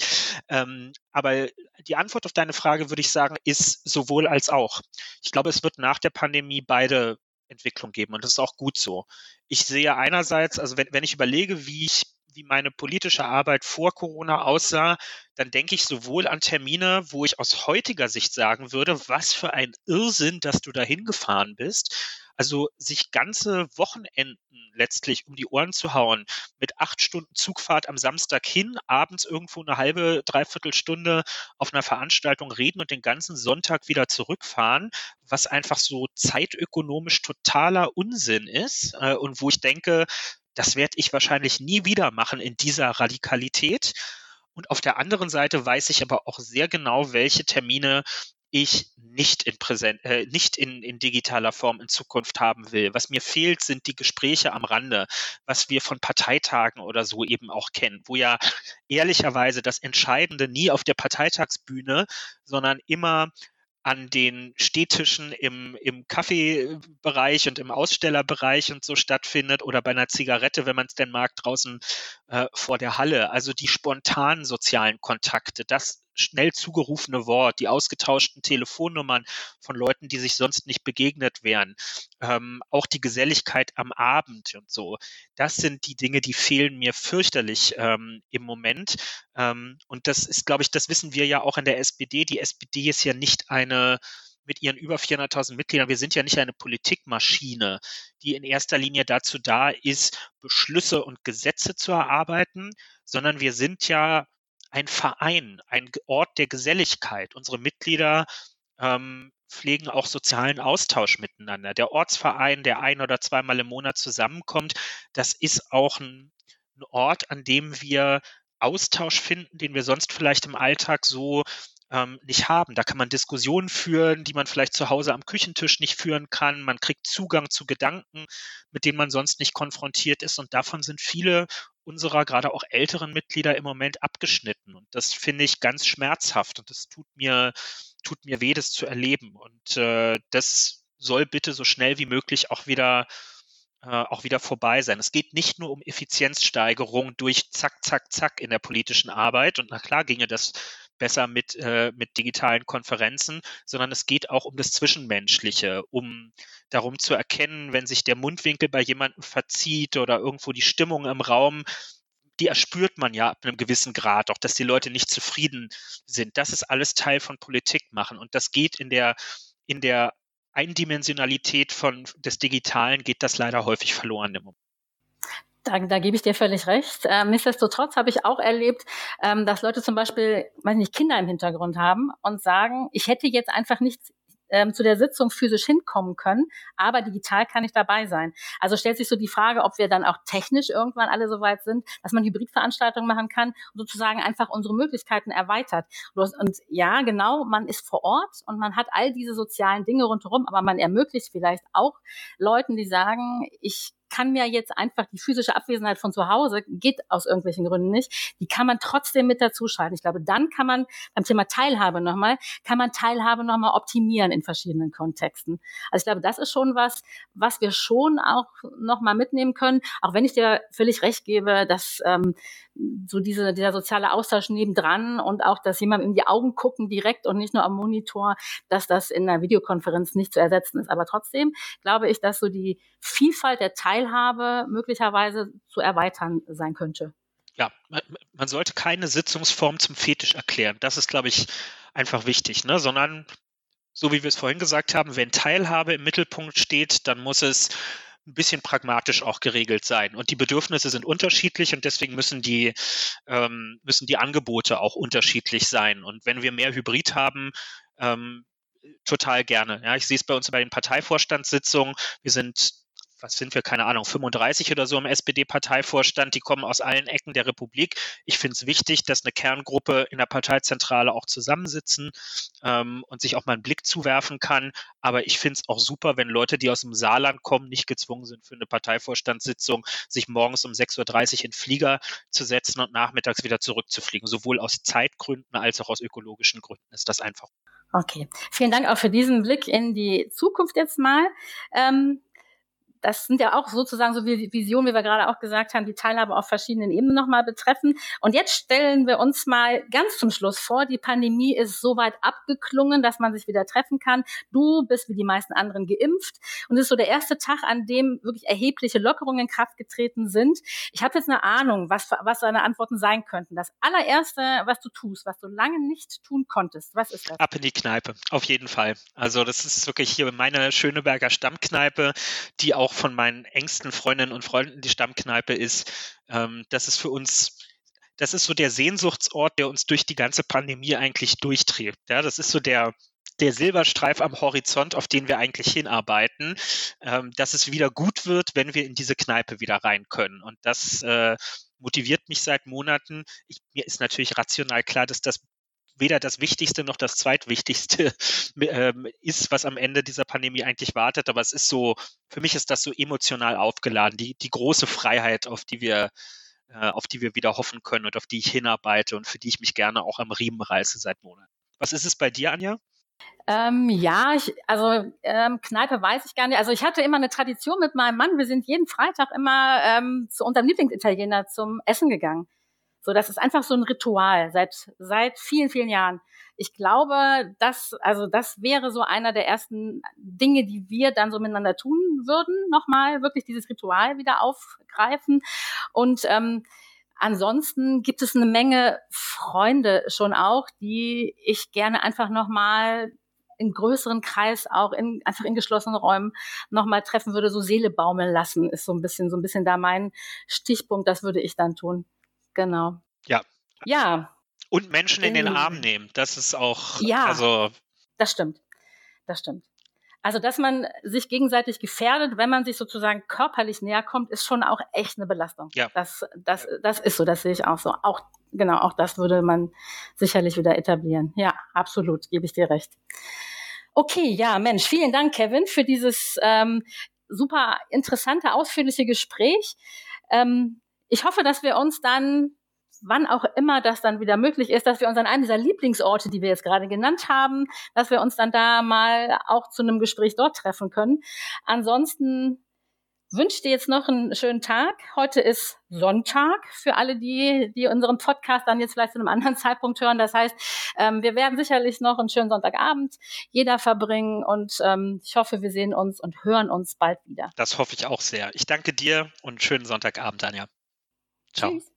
Ähm, aber die Antwort auf deine Frage würde ich sagen, ist sowohl als auch. Ich glaube, es wird nach der Pandemie beide Entwicklung geben und das ist auch gut so. Ich sehe einerseits, also wenn, wenn ich überlege, wie ich wie meine politische Arbeit vor Corona aussah, dann denke ich sowohl an Termine, wo ich aus heutiger Sicht sagen würde, was für ein Irrsinn, dass du dahin gefahren bist. Also sich ganze Wochenenden letztlich um die Ohren zu hauen, mit acht Stunden Zugfahrt am Samstag hin, abends irgendwo eine halbe, dreiviertel Stunde auf einer Veranstaltung reden und den ganzen Sonntag wieder zurückfahren, was einfach so zeitökonomisch totaler Unsinn ist äh, und wo ich denke, das werde ich wahrscheinlich nie wieder machen in dieser Radikalität. Und auf der anderen Seite weiß ich aber auch sehr genau, welche Termine ich nicht in Präsent, äh, nicht in, in digitaler Form in Zukunft haben will. Was mir fehlt, sind die Gespräche am Rande, was wir von Parteitagen oder so eben auch kennen, wo ja ehrlicherweise das Entscheidende nie auf der Parteitagsbühne, sondern immer an den Stehtischen im, im Kaffeebereich und im Ausstellerbereich und so stattfindet oder bei einer Zigarette, wenn man es denn mag, draußen äh, vor der Halle. Also die spontanen sozialen Kontakte, das schnell zugerufene Wort, die ausgetauschten Telefonnummern von Leuten, die sich sonst nicht begegnet wären, ähm, auch die Geselligkeit am Abend und so. Das sind die Dinge, die fehlen mir fürchterlich ähm, im Moment. Ähm, und das ist, glaube ich, das wissen wir ja auch in der SPD. Die SPD ist ja nicht eine mit ihren über 400.000 Mitgliedern, wir sind ja nicht eine Politikmaschine, die in erster Linie dazu da ist, Beschlüsse und Gesetze zu erarbeiten, sondern wir sind ja ein Verein, ein Ort der Geselligkeit. Unsere Mitglieder ähm, pflegen auch sozialen Austausch miteinander. Der Ortsverein, der ein oder zweimal im Monat zusammenkommt, das ist auch ein, ein Ort, an dem wir Austausch finden, den wir sonst vielleicht im Alltag so ähm, nicht haben. Da kann man Diskussionen führen, die man vielleicht zu Hause am Küchentisch nicht führen kann. Man kriegt Zugang zu Gedanken, mit denen man sonst nicht konfrontiert ist. Und davon sind viele unserer gerade auch älteren Mitglieder im Moment abgeschnitten. Und das finde ich ganz schmerzhaft und das tut mir, tut mir weh, das zu erleben. Und äh, das soll bitte so schnell wie möglich auch wieder äh, auch wieder vorbei sein. Es geht nicht nur um Effizienzsteigerung durch Zack, Zack, Zack in der politischen Arbeit. Und na klar ginge das besser mit, äh, mit digitalen Konferenzen, sondern es geht auch um das Zwischenmenschliche, um darum zu erkennen, wenn sich der Mundwinkel bei jemandem verzieht oder irgendwo die Stimmung im Raum die erspürt man ja ab einem gewissen Grad, auch dass die Leute nicht zufrieden sind. Das ist alles Teil von Politik machen und das geht in der in der Eindimensionalität von des Digitalen geht das leider häufig verloren im Moment. Da, da gebe ich dir völlig recht. Ähm, nichtsdestotrotz habe ich auch erlebt, ähm, dass Leute zum Beispiel, weiß nicht, Kinder im Hintergrund haben und sagen, ich hätte jetzt einfach nicht ähm, zu der Sitzung physisch hinkommen können, aber digital kann ich dabei sein. Also stellt sich so die Frage, ob wir dann auch technisch irgendwann alle so weit sind, dass man Hybridveranstaltungen machen kann und sozusagen einfach unsere Möglichkeiten erweitert. Und ja, genau, man ist vor Ort und man hat all diese sozialen Dinge rundherum, aber man ermöglicht vielleicht auch Leuten, die sagen, ich kann mir jetzt einfach die physische Abwesenheit von zu Hause, geht aus irgendwelchen Gründen nicht, die kann man trotzdem mit dazuschalten. Ich glaube, dann kann man beim Thema Teilhabe nochmal, kann man Teilhabe nochmal optimieren in verschiedenen Kontexten. Also ich glaube, das ist schon was, was wir schon auch nochmal mitnehmen können, auch wenn ich dir völlig recht gebe, dass ähm, so diese, dieser soziale Austausch nebendran und auch, dass jemand in die Augen gucken direkt und nicht nur am Monitor, dass das in einer Videokonferenz nicht zu ersetzen ist. Aber trotzdem glaube ich, dass so die Vielfalt der Teilhabe möglicherweise zu erweitern sein könnte. Ja, man sollte keine Sitzungsform zum Fetisch erklären. Das ist, glaube ich, einfach wichtig, ne? sondern so wie wir es vorhin gesagt haben, wenn Teilhabe im Mittelpunkt steht, dann muss es ein bisschen pragmatisch auch geregelt sein. Und die Bedürfnisse sind unterschiedlich und deswegen müssen die, ähm, müssen die Angebote auch unterschiedlich sein. Und wenn wir mehr Hybrid haben, ähm, total gerne. Ja, ich sehe es bei uns bei den Parteivorstandssitzungen. Wir sind was sind wir, keine Ahnung, 35 oder so im SPD-Parteivorstand, die kommen aus allen Ecken der Republik. Ich finde es wichtig, dass eine Kerngruppe in der Parteizentrale auch zusammensitzen ähm, und sich auch mal einen Blick zuwerfen kann. Aber ich finde es auch super, wenn Leute, die aus dem Saarland kommen, nicht gezwungen sind für eine Parteivorstandssitzung, sich morgens um 6.30 Uhr in Flieger zu setzen und nachmittags wieder zurückzufliegen. Sowohl aus Zeitgründen als auch aus ökologischen Gründen ist das einfach. Okay, vielen Dank auch für diesen Blick in die Zukunft jetzt mal. Ähm, das sind ja auch sozusagen so Visionen, wie wir gerade auch gesagt haben, die Teilhabe auf verschiedenen Ebenen nochmal betreffen. Und jetzt stellen wir uns mal ganz zum Schluss vor, die Pandemie ist so weit abgeklungen, dass man sich wieder treffen kann. Du bist wie die meisten anderen geimpft und es ist so der erste Tag, an dem wirklich erhebliche Lockerungen in Kraft getreten sind. Ich habe jetzt eine Ahnung, was, was deine Antworten sein könnten. Das allererste, was du tust, was du lange nicht tun konntest, was ist das? Ab in die Kneipe, auf jeden Fall. Also das ist wirklich hier meine Schöneberger Stammkneipe, die auch auch von meinen engsten Freundinnen und Freunden die Stammkneipe ist. Ähm, das ist für uns das ist so der Sehnsuchtsort, der uns durch die ganze Pandemie eigentlich durchträgt. Ja, das ist so der, der Silberstreif am Horizont, auf den wir eigentlich hinarbeiten, ähm, dass es wieder gut wird, wenn wir in diese Kneipe wieder rein können. Und das äh, motiviert mich seit Monaten. Ich, mir ist natürlich rational klar, dass das weder das Wichtigste noch das Zweitwichtigste ähm, ist, was am Ende dieser Pandemie eigentlich wartet. Aber es ist so, für mich ist das so emotional aufgeladen, die, die große Freiheit, auf die wir äh, auf die wir wieder hoffen können und auf die ich hinarbeite und für die ich mich gerne auch am Riemen reiße seit Monaten. Was ist es bei dir, Anja? Ähm, ja, ich, also ähm, Kneipe weiß ich gar nicht. Also ich hatte immer eine Tradition mit meinem Mann. Wir sind jeden Freitag immer ähm, zu unserem Lieblingsitaliener zum Essen gegangen. So, das ist einfach so ein Ritual seit, seit vielen, vielen Jahren. Ich glaube, das, also das wäre so einer der ersten Dinge, die wir dann so miteinander tun würden, nochmal wirklich dieses Ritual wieder aufgreifen. Und ähm, ansonsten gibt es eine Menge Freunde schon auch, die ich gerne einfach nochmal in größeren Kreis auch in einfach in geschlossenen Räumen nochmal treffen würde, so Seele baumeln lassen, ist so ein bisschen so ein bisschen da mein Stichpunkt. Das würde ich dann tun. Genau. Ja. Ja. Und Menschen in, den Arm nehmen. Das ist auch. Ja. Also. Das stimmt. Das stimmt. Also, dass man sich gegenseitig gefährdet, wenn man sich sozusagen körperlich näher kommt, ist schon auch echt eine Belastung. Ja. Das, das, das ist so, das sehe ich auch so. Auch, genau, auch das würde man sicherlich wieder etablieren. Ja, absolut, gebe ich dir recht. Okay, ja, Mensch, vielen Dank, Kevin, für dieses ähm, super interessante, ausführliche Gespräch. Ähm, ich hoffe, dass wir uns dann wann auch immer das dann wieder möglich ist, dass wir uns an einem dieser Lieblingsorte, die wir jetzt gerade genannt haben, dass wir uns dann da mal auch zu einem Gespräch dort treffen können. Ansonsten wünsche dir jetzt noch einen schönen Tag. Heute ist Sonntag für alle die, die unseren Podcast dann jetzt vielleicht zu einem anderen Zeitpunkt hören. Das heißt, ähm, wir werden sicherlich noch einen schönen Sonntagabend jeder verbringen und ähm, ich hoffe, wir sehen uns und hören uns bald wieder. Das hoffe ich auch sehr. Ich danke dir und schönen Sonntagabend, Anja. Ciao. Tschüss.